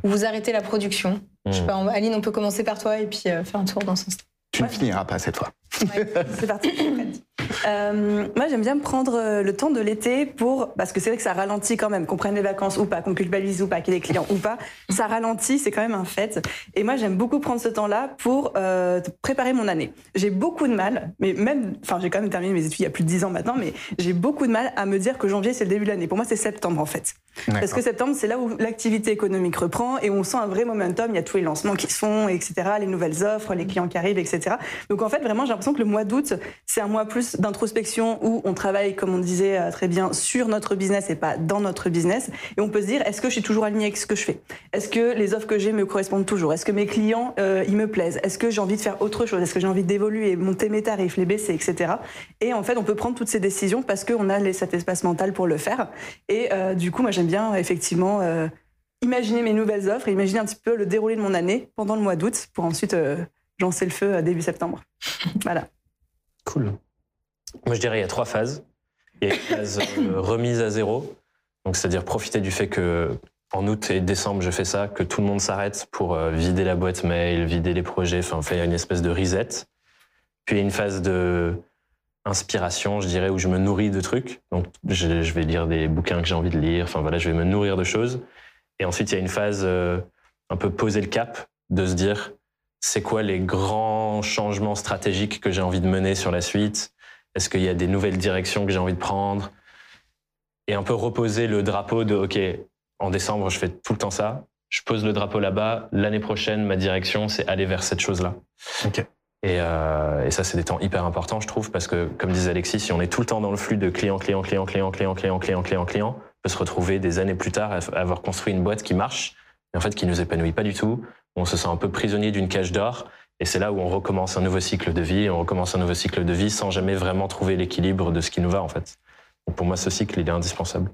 où vous arrêtez la production? Je sais Mmh. pas, Aline, on peut commencer par toi et puis euh, faire un tour dans ce sens. Tu ne finiras pas cette fois. C'est parti. *laughs* Euh, moi, j'aime bien prendre euh, le temps de l'été pour. Parce que c'est vrai que ça ralentit quand même, qu'on prenne les vacances ou pas, qu'on culpabilise ou pas, qu'il y ait des clients ou pas. Ça ralentit, c'est quand même un fait. Et moi, j'aime beaucoup prendre ce temps-là pour euh, préparer mon année. J'ai beaucoup de mal, mais même. Enfin, j'ai quand même terminé mes études il y a plus de 10 ans maintenant, mais j'ai beaucoup de mal à me dire que janvier, c'est le début de l'année. Pour moi, c'est septembre, en fait. Parce que septembre, c'est là où l'activité économique reprend et où on sent un vrai momentum. Il y a tous les lancements qui se font, etc., les nouvelles offres, les clients qui arrivent, etc. Donc en fait, vraiment, j'ai l'impression que le mois d'août, c'est un mois plus d'introspection où on travaille, comme on disait euh, très bien, sur notre business et pas dans notre business. Et on peut se dire, est-ce que je suis toujours aligné avec ce que je fais? Est-ce que les offres que j'ai me correspondent toujours? Est-ce que mes clients, euh, ils me plaisent? Est-ce que j'ai envie de faire autre chose? Est-ce que j'ai envie d'évoluer, monter mes tarifs, les baisser, etc. Et en fait, on peut prendre toutes ces décisions parce qu'on a cet espace mental pour le faire. Et euh, du coup, moi, j'aime bien effectivement imaginer mes nouvelles offres imaginer un petit peu le déroulé de mon année pendant le mois d'août pour ensuite lancer le feu début septembre. voilà. Cool. Moi, je dirais il y a trois phases. Il y a une phase euh, remise à zéro, donc c'est-à-dire profiter du fait que en août et décembre, je fais ça, que tout le monde s'arrête pour euh, vider la boîte mail, vider les projets, enfin faire une espèce de reset. Puis il y a une phase de inspiration, je dirais, où je me nourris de trucs. Donc je, vais lire des bouquins que j'ai envie de lire. Enfin voilà, je vais me nourrir de choses. Et ensuite, il y a une phase euh, un peu poser le cap, de se dire c'est quoi les grands changements stratégiques que j'ai envie de mener sur la suite? Est-ce qu'il y a des nouvelles directions que j'ai envie de prendre? Et un peu reposer le drapeau de OK, en décembre, je fais tout le temps ça. Je pose le drapeau là-bas. L'année prochaine, ma direction, c'est aller vers cette chose-là. Ok. Et, euh, et ça, c'est des temps hyper importants, je trouve, parce que, comme disait Alexis, si on est tout le temps dans le flux de client, client, client, client, client, client, client, client, client, on peut se retrouver des années plus tard à avoir construit une boîte qui marche, mais en fait qui nous épanouit pas du tout. On se sent un peu prisonnier d'une cage d'or. Et c'est là où on recommence un nouveau cycle de vie, on recommence un nouveau cycle de vie sans jamais vraiment trouver l'équilibre de ce qui nous va, en fait. Donc pour moi, ce cycle, il est indispensable.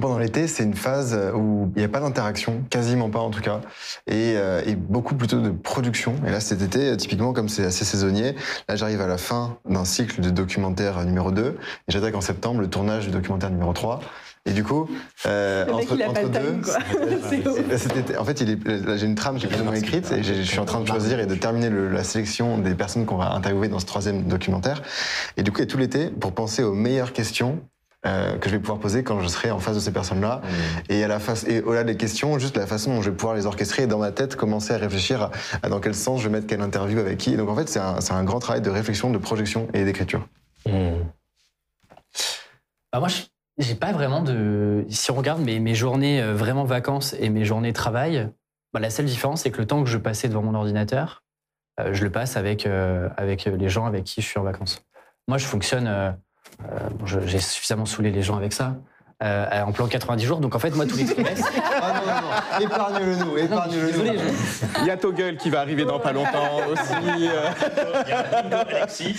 Pendant l'été, c'est une phase où il n'y a pas d'interaction, quasiment pas en tout cas, et, euh, et beaucoup plutôt de production. Et là, cet été, typiquement, comme c'est assez saisonnier, là, j'arrive à la fin d'un cycle de documentaire numéro 2, et j'attaque en septembre le tournage du documentaire numéro 3. Et du coup, euh, Le mec, entre, il a pas entre deux, *laughs* en fait, il est- là, j'ai une trame qui est plus ou moins écrite et j'ai- je suis en train de choisir et de terminer le- la sélection des personnes qu'on va interviewer dans ce troisième documentaire. Et du coup, il y a tout l'été pour penser aux meilleures questions euh, que je vais pouvoir poser quand je serai en face de ces personnes-là. Et à la face, et au-delà des questions, juste la façon dont je vais pouvoir les orchestrer et dans ma tête commencer à réfléchir à, à dans quel sens je vais mettre quelle interview avec qui. Et donc en fait, c'est un, grand travail de réflexion, de projection et d'écriture. Hmm. Bah, moi, je- j'ai pas vraiment de. Si on regarde mes, journées euh, vraiment vacances et mes journées travail, bah, la seule différence, c'est que le temps que je passais devant mon ordinateur, euh, je le passe avec, euh, avec les gens avec qui je suis en vacances. Moi, je fonctionne. j'ai suffisamment saoulé les gens avec ça. Euh, en plan 90 jours. Donc en fait, moi, tous les trimestres. *laughs* Ah non, non, non, épargne-le nous, épargne-le nous. désolé, je- Il y a Toggle qui va arriver dans pas longtemps aussi. euh. Il y a Alexis.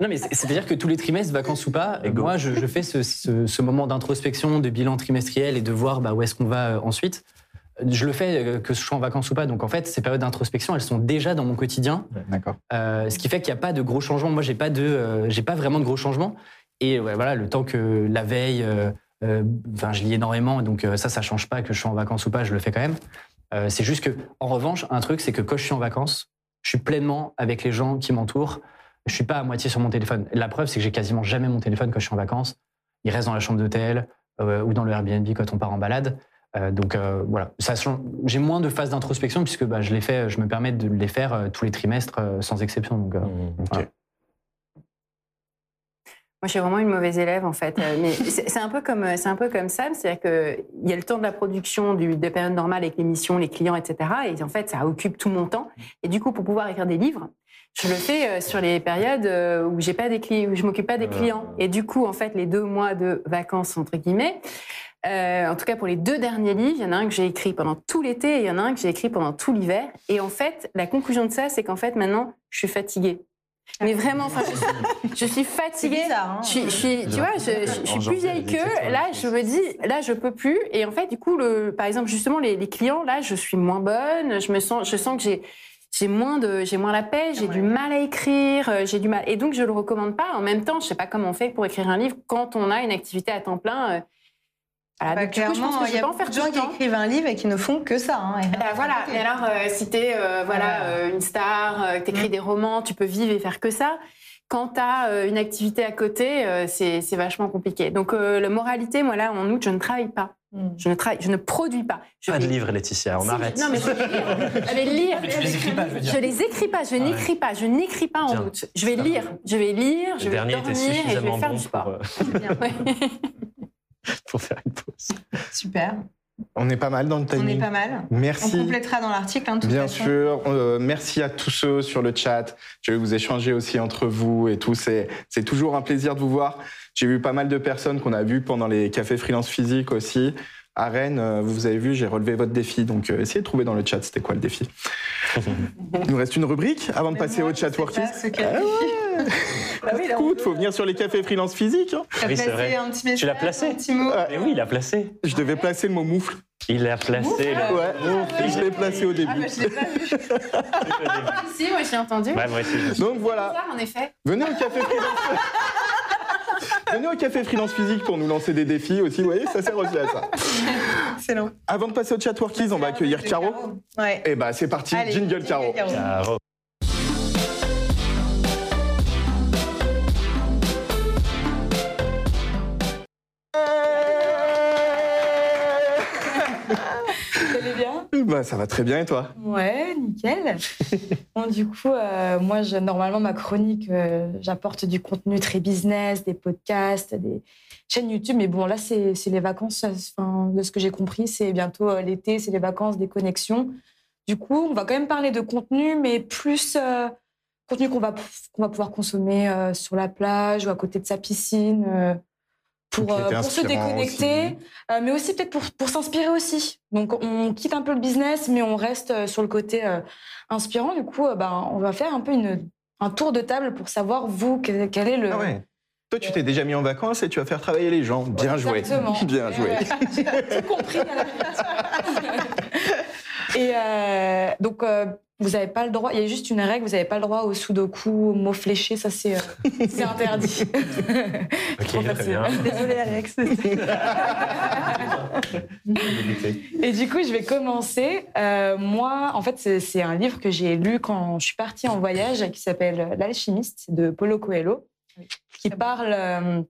Non, mais c'est- c'est-à-dire que tous les trimestres, vacances ou pas, Et moi, je, je fais ce, ce- ce moment d'introspection, de bilan trimestriel et de voir bah, où est-ce qu'on va euh, ensuite. Je le fais que je sois en vacances ou pas. Donc, en fait, ces périodes d'introspection, elles sont déjà dans mon quotidien. D'accord. Euh, ce qui fait qu'il n'y a pas de gros changements. Moi, j'ai pas de, euh, j'ai pas vraiment de gros changements. Et ouais, voilà, le temps que la veille, euh, euh, enfin, je lis énormément, donc euh, ça, ça change pas que je sois en vacances ou pas, je le fais quand même. Euh, c'est juste que, en revanche, un truc, c'est que quand je suis en vacances, je suis pleinement avec les gens qui m'entourent. Je suis pas à moitié sur mon téléphone. La preuve, c'est que j'ai quasiment jamais mon téléphone quand je suis en vacances. Il reste dans la chambre d'hôtel ou dans le Airbnb quand on part en balade. Donc voilà, j'ai moins de phases d'introspection puisque bah, je les fais, je me permets de les faire tous les trimestres sans exception. Donc, Hmm. voilà. Moi, je suis vraiment une mauvaise élève, en fait. Euh, Mais c'est un peu comme, c'est un peu comme Sam, c'est-à-dire qu'il y a le temps de la production du, des périodes normales avec l'émission, les clients, etc. Et en fait, ça occupe tout mon temps. Et du coup, pour pouvoir écrire des livres, je le fais euh, sur les périodes euh, où j'ai pas des clients, où je m'occupe pas des clients. Et du coup, en fait, les deux mois de vacances entre guillemets. euh, en tout cas, pour les deux derniers livres, il y en a un que j'ai écrit pendant tout l'été et il y en a un que j'ai écrit pendant tout l'hiver. Et en fait, la conclusion de ça, c'est qu'en fait, maintenant, je suis fatiguée. Mais vraiment, enfin, je suis, je suis C'est fatiguée. bizarre, hein Je suis, je suis- tu vois, je, je- je suis plus vieille la Là, je me dis, là, je peux plus. Et en fait, du coup, le, par exemple, justement, les, les clients, là, je suis moins bonne. Je me sens, je sens que j'ai, j'ai moins de, j'ai moins la paix. J'ai du mal à écrire. euh, J'ai du mal. Et donc, je le recommande pas. En même temps, je sais pas comment on fait pour écrire un livre quand on a une activité à temps plein. Voilà. Bah, Donc, du coup, je pense clairement, que il je y vais a pas en faire beaucoup de gens qui temps. écrivent un livre et qui ne font que ça. hein, et Bah voilà, mais alors euh, si t'es euh, voilà, euh, une star, euh, t'écris des romans, tu peux vivre et faire que ça. Quand t'as euh, une activité à côté, euh, c'est c'est vachement compliqué. Donc euh, la moralité, moi là, en août, je ne travaille pas. Mm. Je ne travaille, je ne produis pas. Je Pas de vais- livre, Laetitia, on Si, arrête. Non mais je vais lire. Mais tu les écris pas, je veux dire. Je les écris pas. Je n'écris pas. Je n'écris pas en Bien. août. Je vais lire. Je vais lire. Je vais dormir et je vais faire bon du sport. pour, *laughs* *laughs* pour faire une pause. Super. On est pas mal dans le On timing. est pas mal. On Merci. complétera dans l'article. hein, de toute Bien façon. sûr. Euh, merci à tous ceux sur le chat. Je vais vous échanger aussi entre vous et tout. C'est c'est toujours un plaisir de vous voir. J'ai vu pas mal de personnes qu'on a vues pendant les cafés freelance physiques aussi. À Rennes, euh, vous avez vu, j'ai relevé votre défi. Donc, euh, essayez de trouver dans le chat c'était quoi le défi. Il *laughs* nous reste une rubrique avant de Mais passer moi, au chat qu'elle Ah dit. Bah *laughs* oui, Écoute, faut venir sur les cafés freelance physiques. hein. Oui, c'est placé vrai. un petit message, Tu l'as placé un petit mot. Ah, Mais oui, il a placé. Je devais placer le mot moufle. Il l'a placé. le- Ouais, je l'ai placé au début. Ah, bah, je l'ai pas vu. *laughs* si, moi j'ai entendu. Ouais, moi aussi. je suis- Donc voilà, Bizarre, en effet. venez au café freelance. Venez au café freelance physique pour nous lancer des défis aussi. Vous voyez, ça sert aussi à ça. Excellent. Avant de passer au chat workies, on va accueillir Caro. Ouais. Et bah c'est parti, Allez, jingle Caro. Caro. Bah ça va très bien et toi? Ouais, nickel. *laughs* bon, du coup, euh, moi, je, normalement, ma chronique, euh, j'apporte du contenu très business, des podcasts, des chaînes YouTube. Mais bon, là, c'est les vacances. euh, Enfin, de ce que j'ai compris, c'est bientôt euh, l'été, c'est les vacances, des connexions. Du coup, on va quand même parler de contenu, mais plus contenu qu'on va, qu'on va pouvoir consommer sur la plage ou à côté de sa piscine. Euh, pour, se déconnecter, aussi. euh, mais aussi peut-être pour, pour s'inspirer aussi. Donc on quitte un peu le business, mais on reste euh, sur le côté inspirant. Du coup, ben, on va faire un peu une, un tour de table pour savoir, vous, quel, quel est le... Ah ouais. Toi, tu t'es déjà mis en vacances et tu vas faire travailler les gens. Bien joué. Exactement. *laughs* Bien joué. *laughs* J'ai tout compris. à la *laughs* Et euh, donc, euh, vous n'avez pas le droit, il y a juste une règle, vous n'avez pas le droit au sudoku, au mot fléché, ça c'est euh, *laughs* c'est interdit. Ok, très *laughs* bien. Désolée Alex. *laughs* Et du coup, je vais commencer. Euh, moi, en fait, c'est- un livre que j'ai lu quand je suis partie en voyage qui s'appelle L'alchimiste de Paulo Coelho. qui parle euh,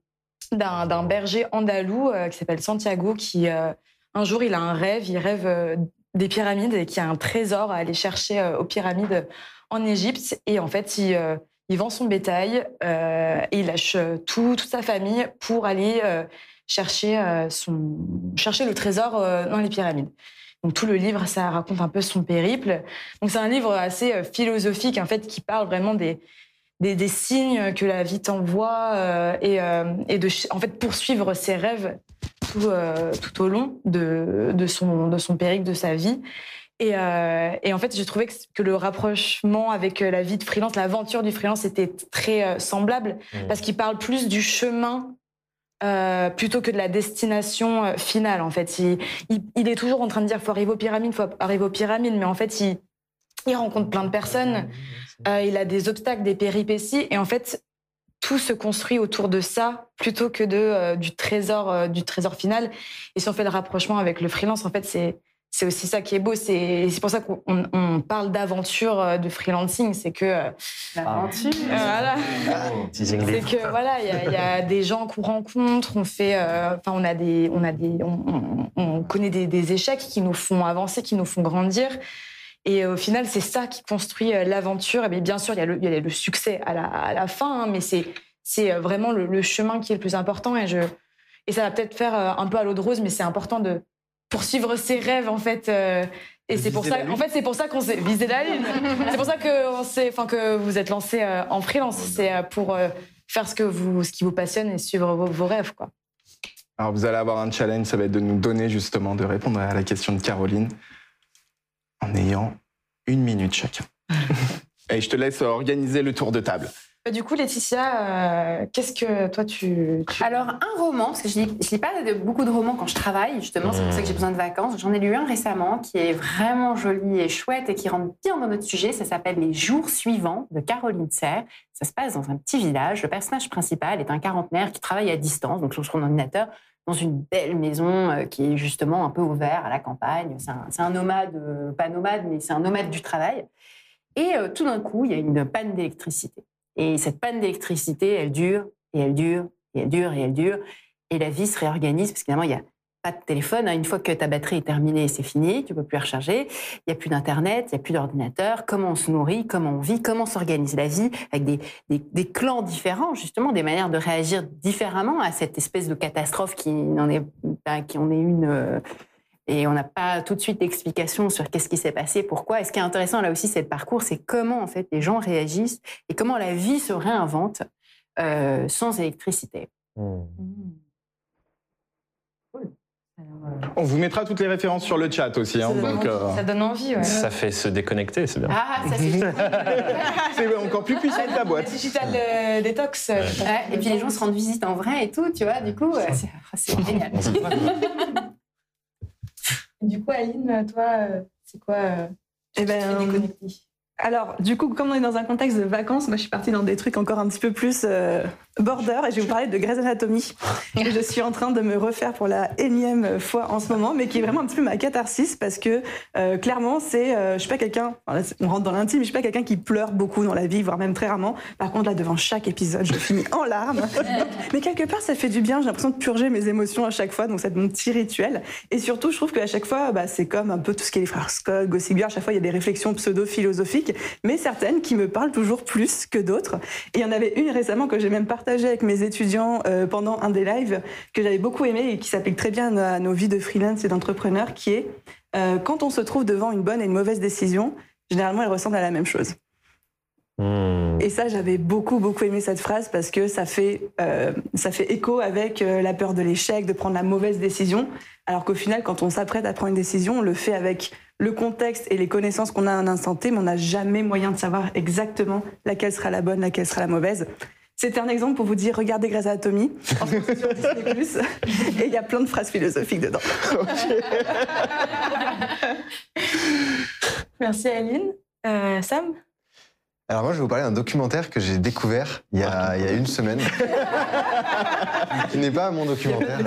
d'un d'un berger andalou euh, qui s'appelle Santiago, qui euh, un jour il a un rêve, il rêve euh, des pyramides et qu'il y a un trésor à aller chercher euh, aux pyramides en Égypte. Et en fait, il, euh, vend son bétail euh, et il lâche tout, toute sa famille pour aller chercher, son, chercher le trésor dans les pyramides. Donc tout le livre, ça raconte un peu son périple. Donc c'est un livre assez philosophique en fait qui parle vraiment des des, des signes que la vie t'envoie et, et de en fait poursuivre ses rêves tout, euh, tout au long de, de son de son périple de sa vie. Et, euh, et en fait, j'ai trouvé que, que le rapprochement avec euh, la vie de freelance, l'aventure du freelance était très semblable Mhm. parce qu'il parle plus du chemin euh, plutôt que de la destination euh, finale. En fait, il, il, il est toujours en train de dire faut arriver aux pyramides, faut arriver aux pyramides, mais en fait, il, il rencontre plein de personnes. Euh, il a des obstacles, des péripéties, et en fait, tout se construit autour de ça plutôt que de euh, du trésor, euh, du trésor final. Et si on fait le rapprochement avec le freelance, en fait, c'est c'est aussi ça qui est beau. C'est c'est pour ça qu'on on parle d'aventure euh, de freelancing, c'est que euh, L'aventure. voilà. Teasing C'est que voilà, il y a- il y, a des gens qu'on rencontre, on fait, euh, enfin, on a des, on a des, on, on- on connaît des, des échecs qui nous font avancer, qui nous font grandir. Et au final, c'est ça qui construit euh, l'aventure. Et bien, bien sûr, il y, a le, il y a le succès à la, à la fin, hein, mais c'est, c'est euh, vraiment le, le chemin qui est le plus important. Et je, et ça va peut-être faire euh, un peu à l'eau de rose, mais c'est important de poursuivre ses rêves en fait. euh, et c'est pour ça, en fait, c'est pour ça qu'on s'est visé la lune. *laughs* c'est pour ça que on s'est, enfin que vous êtes lancé en freelance. C'est euh, pour faire ce que vous, ce qui vous passionne et suivre vos, vos rêves, quoi. Alors vous allez avoir un challenge, ça va être de nous donner justement de répondre à la question de Caroline en ayant une minute chacun. *laughs* Et je te laisse organiser le tour de table. Euh, Du coup, Laetitia, euh, qu'est-ce que toi tu, tu- Alors, un roman, parce que je lis, je lis pas de- beaucoup de romans quand je travaille, justement, c'est pour ça que j'ai besoin de vacances. J'en ai lu un récemment qui est vraiment joli et chouette et qui rentre bien dans notre sujet. Ça s'appelle Les jours suivants de Caroline Serre. Ça se passe dans un petit village. Le personnage principal est un quarantenaire qui travaille à distance, donc sur son ordinateur, dans une belle maison euh, qui est justement un peu au vert, à la campagne. C'est un, un nomade, euh, pas nomade, mais c'est un nomade du travail. Et euh, tout d'un coup, il y a une panne d'électricité. Et cette panne d'électricité, elle dure, et elle dure, et elle dure, et elle dure. Et la vie se réorganise, parce qu'évidemment, il n'y a pas de téléphone. hein. Une fois que ta batterie est terminée, c'est fini, tu peux plus recharger. Il n'y a plus d'Internet, il n'y a plus d'ordinateur. Comment on se nourrit, comment on vit, comment s'organise la vie, avec des, des, des clans différents, justement, des manières de réagir différemment à cette espèce de catastrophe qui en est, ben, qui en est une... euh, et on n'a pas tout de suite d'explication sur qu'est-ce qui s'est passé, pourquoi. Et ce qui est intéressant là aussi, c'est le parcours, c'est comment en fait les gens réagissent et comment la vie se réinvente euh, sans électricité. Hmm. On vous mettra toutes les références sur le chat aussi. hein, ça, donne donc, envie, euh, ça donne envie, ouais. Ça fait se déconnecter, c'est bien. Ah, ça c'est *laughs* c'est encore plus puissant que la boîte. Digital euh, détox. euh, Ouais, et puis les gens se rendent visite en vrai et tout, tu vois. Du coup, euh, c'est génial. *laughs* Du coup, Aline, toi, euh, c'est quoi euh, Eh ben, déconnecter? Alors, du coup, comme on est dans un contexte de vacances, moi, je suis partie dans des trucs encore un petit peu plus euh, border et je vais vous parler de Grey's Anatomy. *laughs* que je suis en train de me refaire pour la énième fois en ce moment, mais qui est vraiment un petit peu ma catharsis parce que euh, clairement, c'est, euh, je suis pas quelqu'un, enfin, on rentre dans l'intime, mais je suis pas quelqu'un qui pleure beaucoup dans la vie, voire même très rarement. Par contre, là, devant chaque épisode, je finis en larmes. *laughs* mais quelque part, ça fait du bien. J'ai l'impression de purger mes émotions à chaque fois, donc c'est mon petit rituel. Et surtout, je trouve qu'à chaque fois, bah, c'est comme un peu tout ce qui est les frères Scott, Gossip Girl. À chaque fois, il y a des réflexions pseudo-philosophiques, mais certaines qui me parlent toujours plus que d'autres. Et il y en avait une récemment que j'ai même partagée avec mes étudiants euh, pendant un des lives que j'avais beaucoup aimé et qui s'applique très bien à nos vies de freelance et d'entrepreneurs, qui est euh, quand on se trouve devant une bonne et une mauvaise décision, généralement, elles ressemblent à la même chose. Hmm. Et ça, j'avais beaucoup, beaucoup aimé cette phrase parce que ça fait, euh, ça fait écho avec euh, la peur de l'échec, de prendre la mauvaise décision. Alors qu'au final, quand on s'apprête à prendre une décision, on le fait avec le contexte et les connaissances qu'on a à un instant T, mais on n'a jamais moyen de savoir exactement laquelle sera la bonne, laquelle sera la mauvaise. C'était un exemple pour vous dire, regardez Grey's Anatomy, en sur Disney+, *laughs* et il y a plein de phrases philosophiques dedans. *laughs* Merci, Aline. Euh, Sam? Alors moi, je vais vous parler d'un documentaire que j'ai découvert il y, a, il y a une semaine, *laughs* qui n'est pas mon documentaire,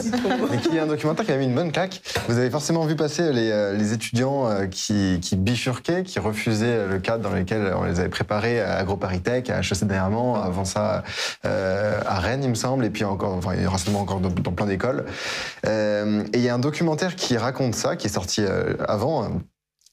mais qui est un documentaire qui a mis une bonne claque. Vous avez forcément vu passer les, euh, les étudiants euh, qui, qui bifurquaient, qui refusaient le cadre dans lequel on les avait préparés à AgroParisTech, à HEC dernièrement, avant ça euh, à Rennes, il me semble, et puis encore, enfin, il y aura certainement encore dans, dans plein d'écoles. Euh, et il y a un documentaire qui raconte ça, qui est sorti euh, avant.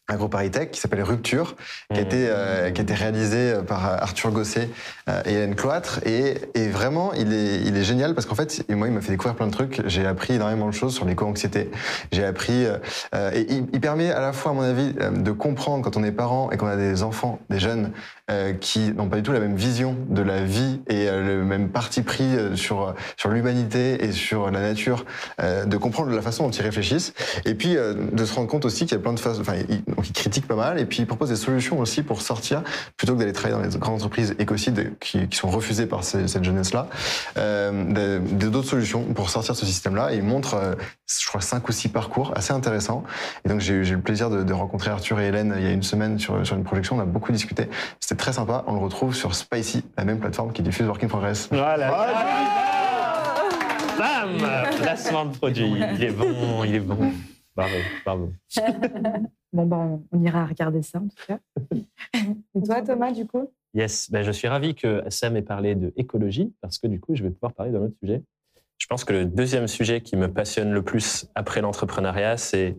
Euh, AgroParisTech qui s'appelle Rupture, qui a, été, euh, qui a été réalisé par Arthur Gosset euh, et Hélène Cloître. Et, et vraiment, il est, il est génial parce qu'en fait, moi, il m'a fait découvrir plein de trucs. J'ai appris énormément de choses sur l'éco-anxiété. J'ai appris. euh, euh, et il, il permet à la fois, à mon avis, euh, de comprendre quand on est parent et qu'on a des enfants, des jeunes, euh, qui n'ont pas du tout la même vision de la vie et euh, le même parti pris euh, sur, sur l'humanité et sur la nature, de comprendre la façon dont ils réfléchissent. Et puis, de se rendre compte aussi qu'il y a plein de façons. Enfin, il, donc il critique pas mal et puis il propose des solutions aussi pour sortir, plutôt que d'aller travailler dans les grandes entreprises écocides qui, qui sont refusées par ces- cette jeunesse-là, d'autres solutions pour sortir de ce système-là. Et il montre, euh, je crois, cinq ou six parcours assez intéressants. Et donc, j'ai eu j'ai eu le plaisir de, de rencontrer Arthur et Hélène il y a une semaine sur, sur une projection. On a beaucoup discuté. Très sympa. On le retrouve sur Spicy, la même plateforme qui diffuse Work in Progress. Voilà. Bam Placement de produit. Il est bon, il est bon. Bravo, bravo. *laughs* Bon, ben, on, on ira regarder ça, en tout cas. Et toi, Thomas, du coup? Yes, ben, je suis ravi que Sam ait parlé de écologie parce que du coup, je vais pouvoir parler d'un autre sujet. Je pense que le deuxième sujet qui me passionne le plus après l'entrepreneuriat, c'est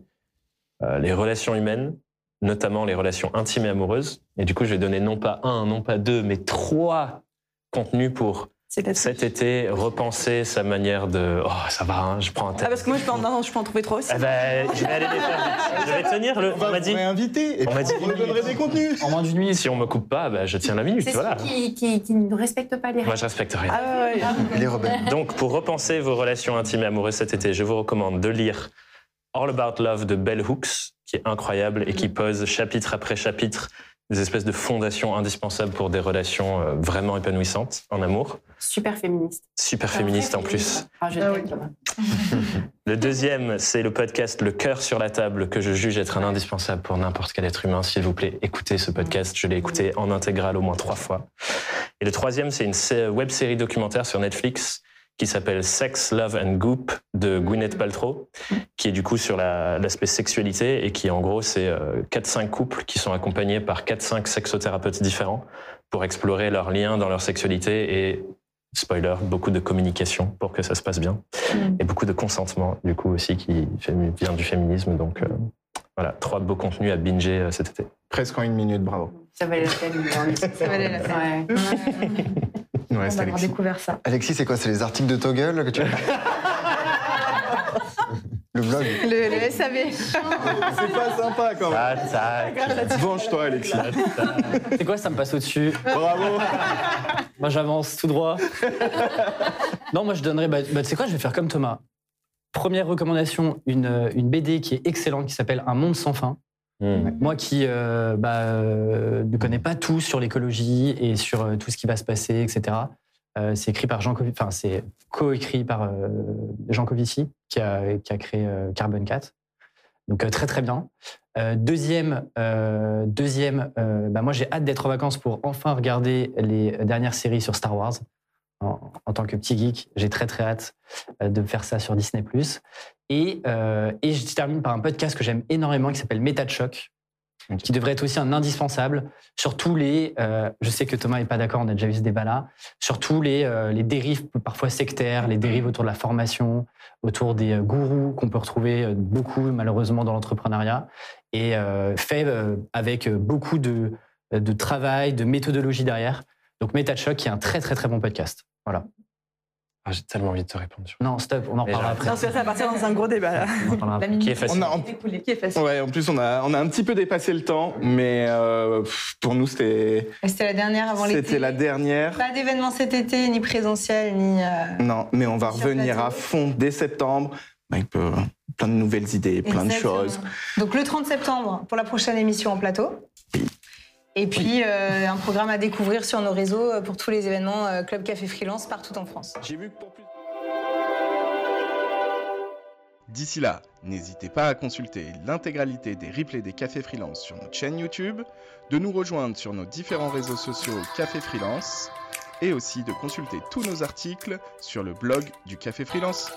euh, les relations humaines, notamment les relations intimes et amoureuses. Et du coup, je vais donner non pas un, non pas deux, mais trois contenus pour cet été repenser sa manière de. Oh, ça va, hein, je prends un Ah, thème. parce que moi, je peux en, non, je peux en trouver trois aussi. Ah ben, je vais aller les faire vite. Je vais tenir le. On m'a dit. inviter et On m'a dit. on donnerait des contenus. En moins d'une minute. Si on me coupe pas, ben, je tiens la minute. C'est Voilà. qui, qui, qui ne respecte pas les Moi, règles. je respecte rien. Ah ouais, ouais. Les rebelles. Donc, pour repenser vos relations intimes et amoureuses cet été, je vous recommande de lire All About Love de Bell Hooks, qui est incroyable et qui pose chapitre après chapitre des espèces de fondations indispensables pour des relations euh, vraiment épanouissantes en amour. Super féministe. Super féministe en plus. féministe. Ah, je Ah oui. *laughs* *laughs* Le deuxième, c'est le podcast Le cœur sur la table que je juge être un indispensable pour n'importe quel être humain. S'il vous plaît, écoutez ce podcast. Je l'ai écouté en intégrale au moins trois fois. Et le troisième, c'est une web série documentaire sur Netflix qui s'appelle Sex, Love and Goop de Gwyneth Paltrow, qui est du coup sur la- l'aspect sexualité et qui en gros c'est euh, 4-5 couples qui sont accompagnés par 4-5 sexothérapeutes différents pour explorer leurs liens dans leur sexualité et spoiler, beaucoup de communication pour que ça se passe bien et beaucoup de consentement du coup aussi qui vient du féminisme. Donc euh, voilà, trois beaux contenus à binger euh, cet été. Presque en une minute, bravo. Ça valait la peine. est- Ça valait la peine. Ouais. Nous On reste va avoir Alexis. découvert ça. Alexis, c'est quoi C'est les articles de Toggle que tu *laughs* Le blog. Le, le SAV. C'est pas sympa quand même. Attaque Venge-toi, Alexis. C'est quoi, ça me passe au-dessus Bravo. Moi, j'avance tout droit. non, moi, je donnerais. Bah, bah, tu sais quoi, je vais faire comme Thomas. Première recommandation, une, euh, une BD qui est excellente, qui s'appelle Un monde sans fin. Hmm. Moi qui euh, bah, euh, ne connais pas tout sur l'écologie et sur euh, tout ce qui va se passer, etc. c'est écrit par Jean enfin c'est coécrit par Jean Covici qui a, créé Carbon 4. Donc très très bien. Deuxième, deuxième bah, moi j'ai hâte d'être en vacances pour enfin regarder les dernières séries sur Star Wars. En, tant que petit geek, j'ai très très hâte de faire ça sur Disney+. Et, euh, et je termine par un podcast que j'aime énormément qui s'appelle Méta de choc, qui devrait être aussi un indispensable sur tous les. euh, je sais que Thomas n'est pas d'accord, on a déjà vu ce débat-là. Sur tous les, euh, les dérives parfois sectaires, les dérives autour de la formation, autour des gourous qu'on peut retrouver beaucoup malheureusement dans l'entrepreneuriat, et fait avec beaucoup de, de travail, de méthodologie derrière. Donc Méta de choc, qui est un très très très bon podcast. Voilà. Ah, J'ai tellement envie de te répondre. Non, stop, on en reparlera après. Non, c'est ça va partir dans un gros débat là. On en reparlera après. Qui est facile. On a, en, Qui est facile. ouais, en plus, on a, on a un petit peu dépassé le temps, mais euh, pour nous, c'était C'était la dernière avant l'été. c'était la dernière. Pas d'événement cet été, ni présentiel, ni. euh, Non, mais on va revenir à fond dès septembre avec euh, plein de nouvelles idées, plein de exactement. choses. Donc le 30 septembre pour la prochaine émission en plateau. Et puis euh, un programme à découvrir sur nos réseaux euh, pour tous les événements euh, Club Café Freelance partout en France. J'ai vu que pour plus. D'ici là, n'hésitez pas à consulter l'intégralité des replays des Cafés Freelance sur notre chaîne YouTube, de nous rejoindre sur nos différents réseaux sociaux Café Freelance et aussi de consulter tous nos articles sur le blog du Café Freelance.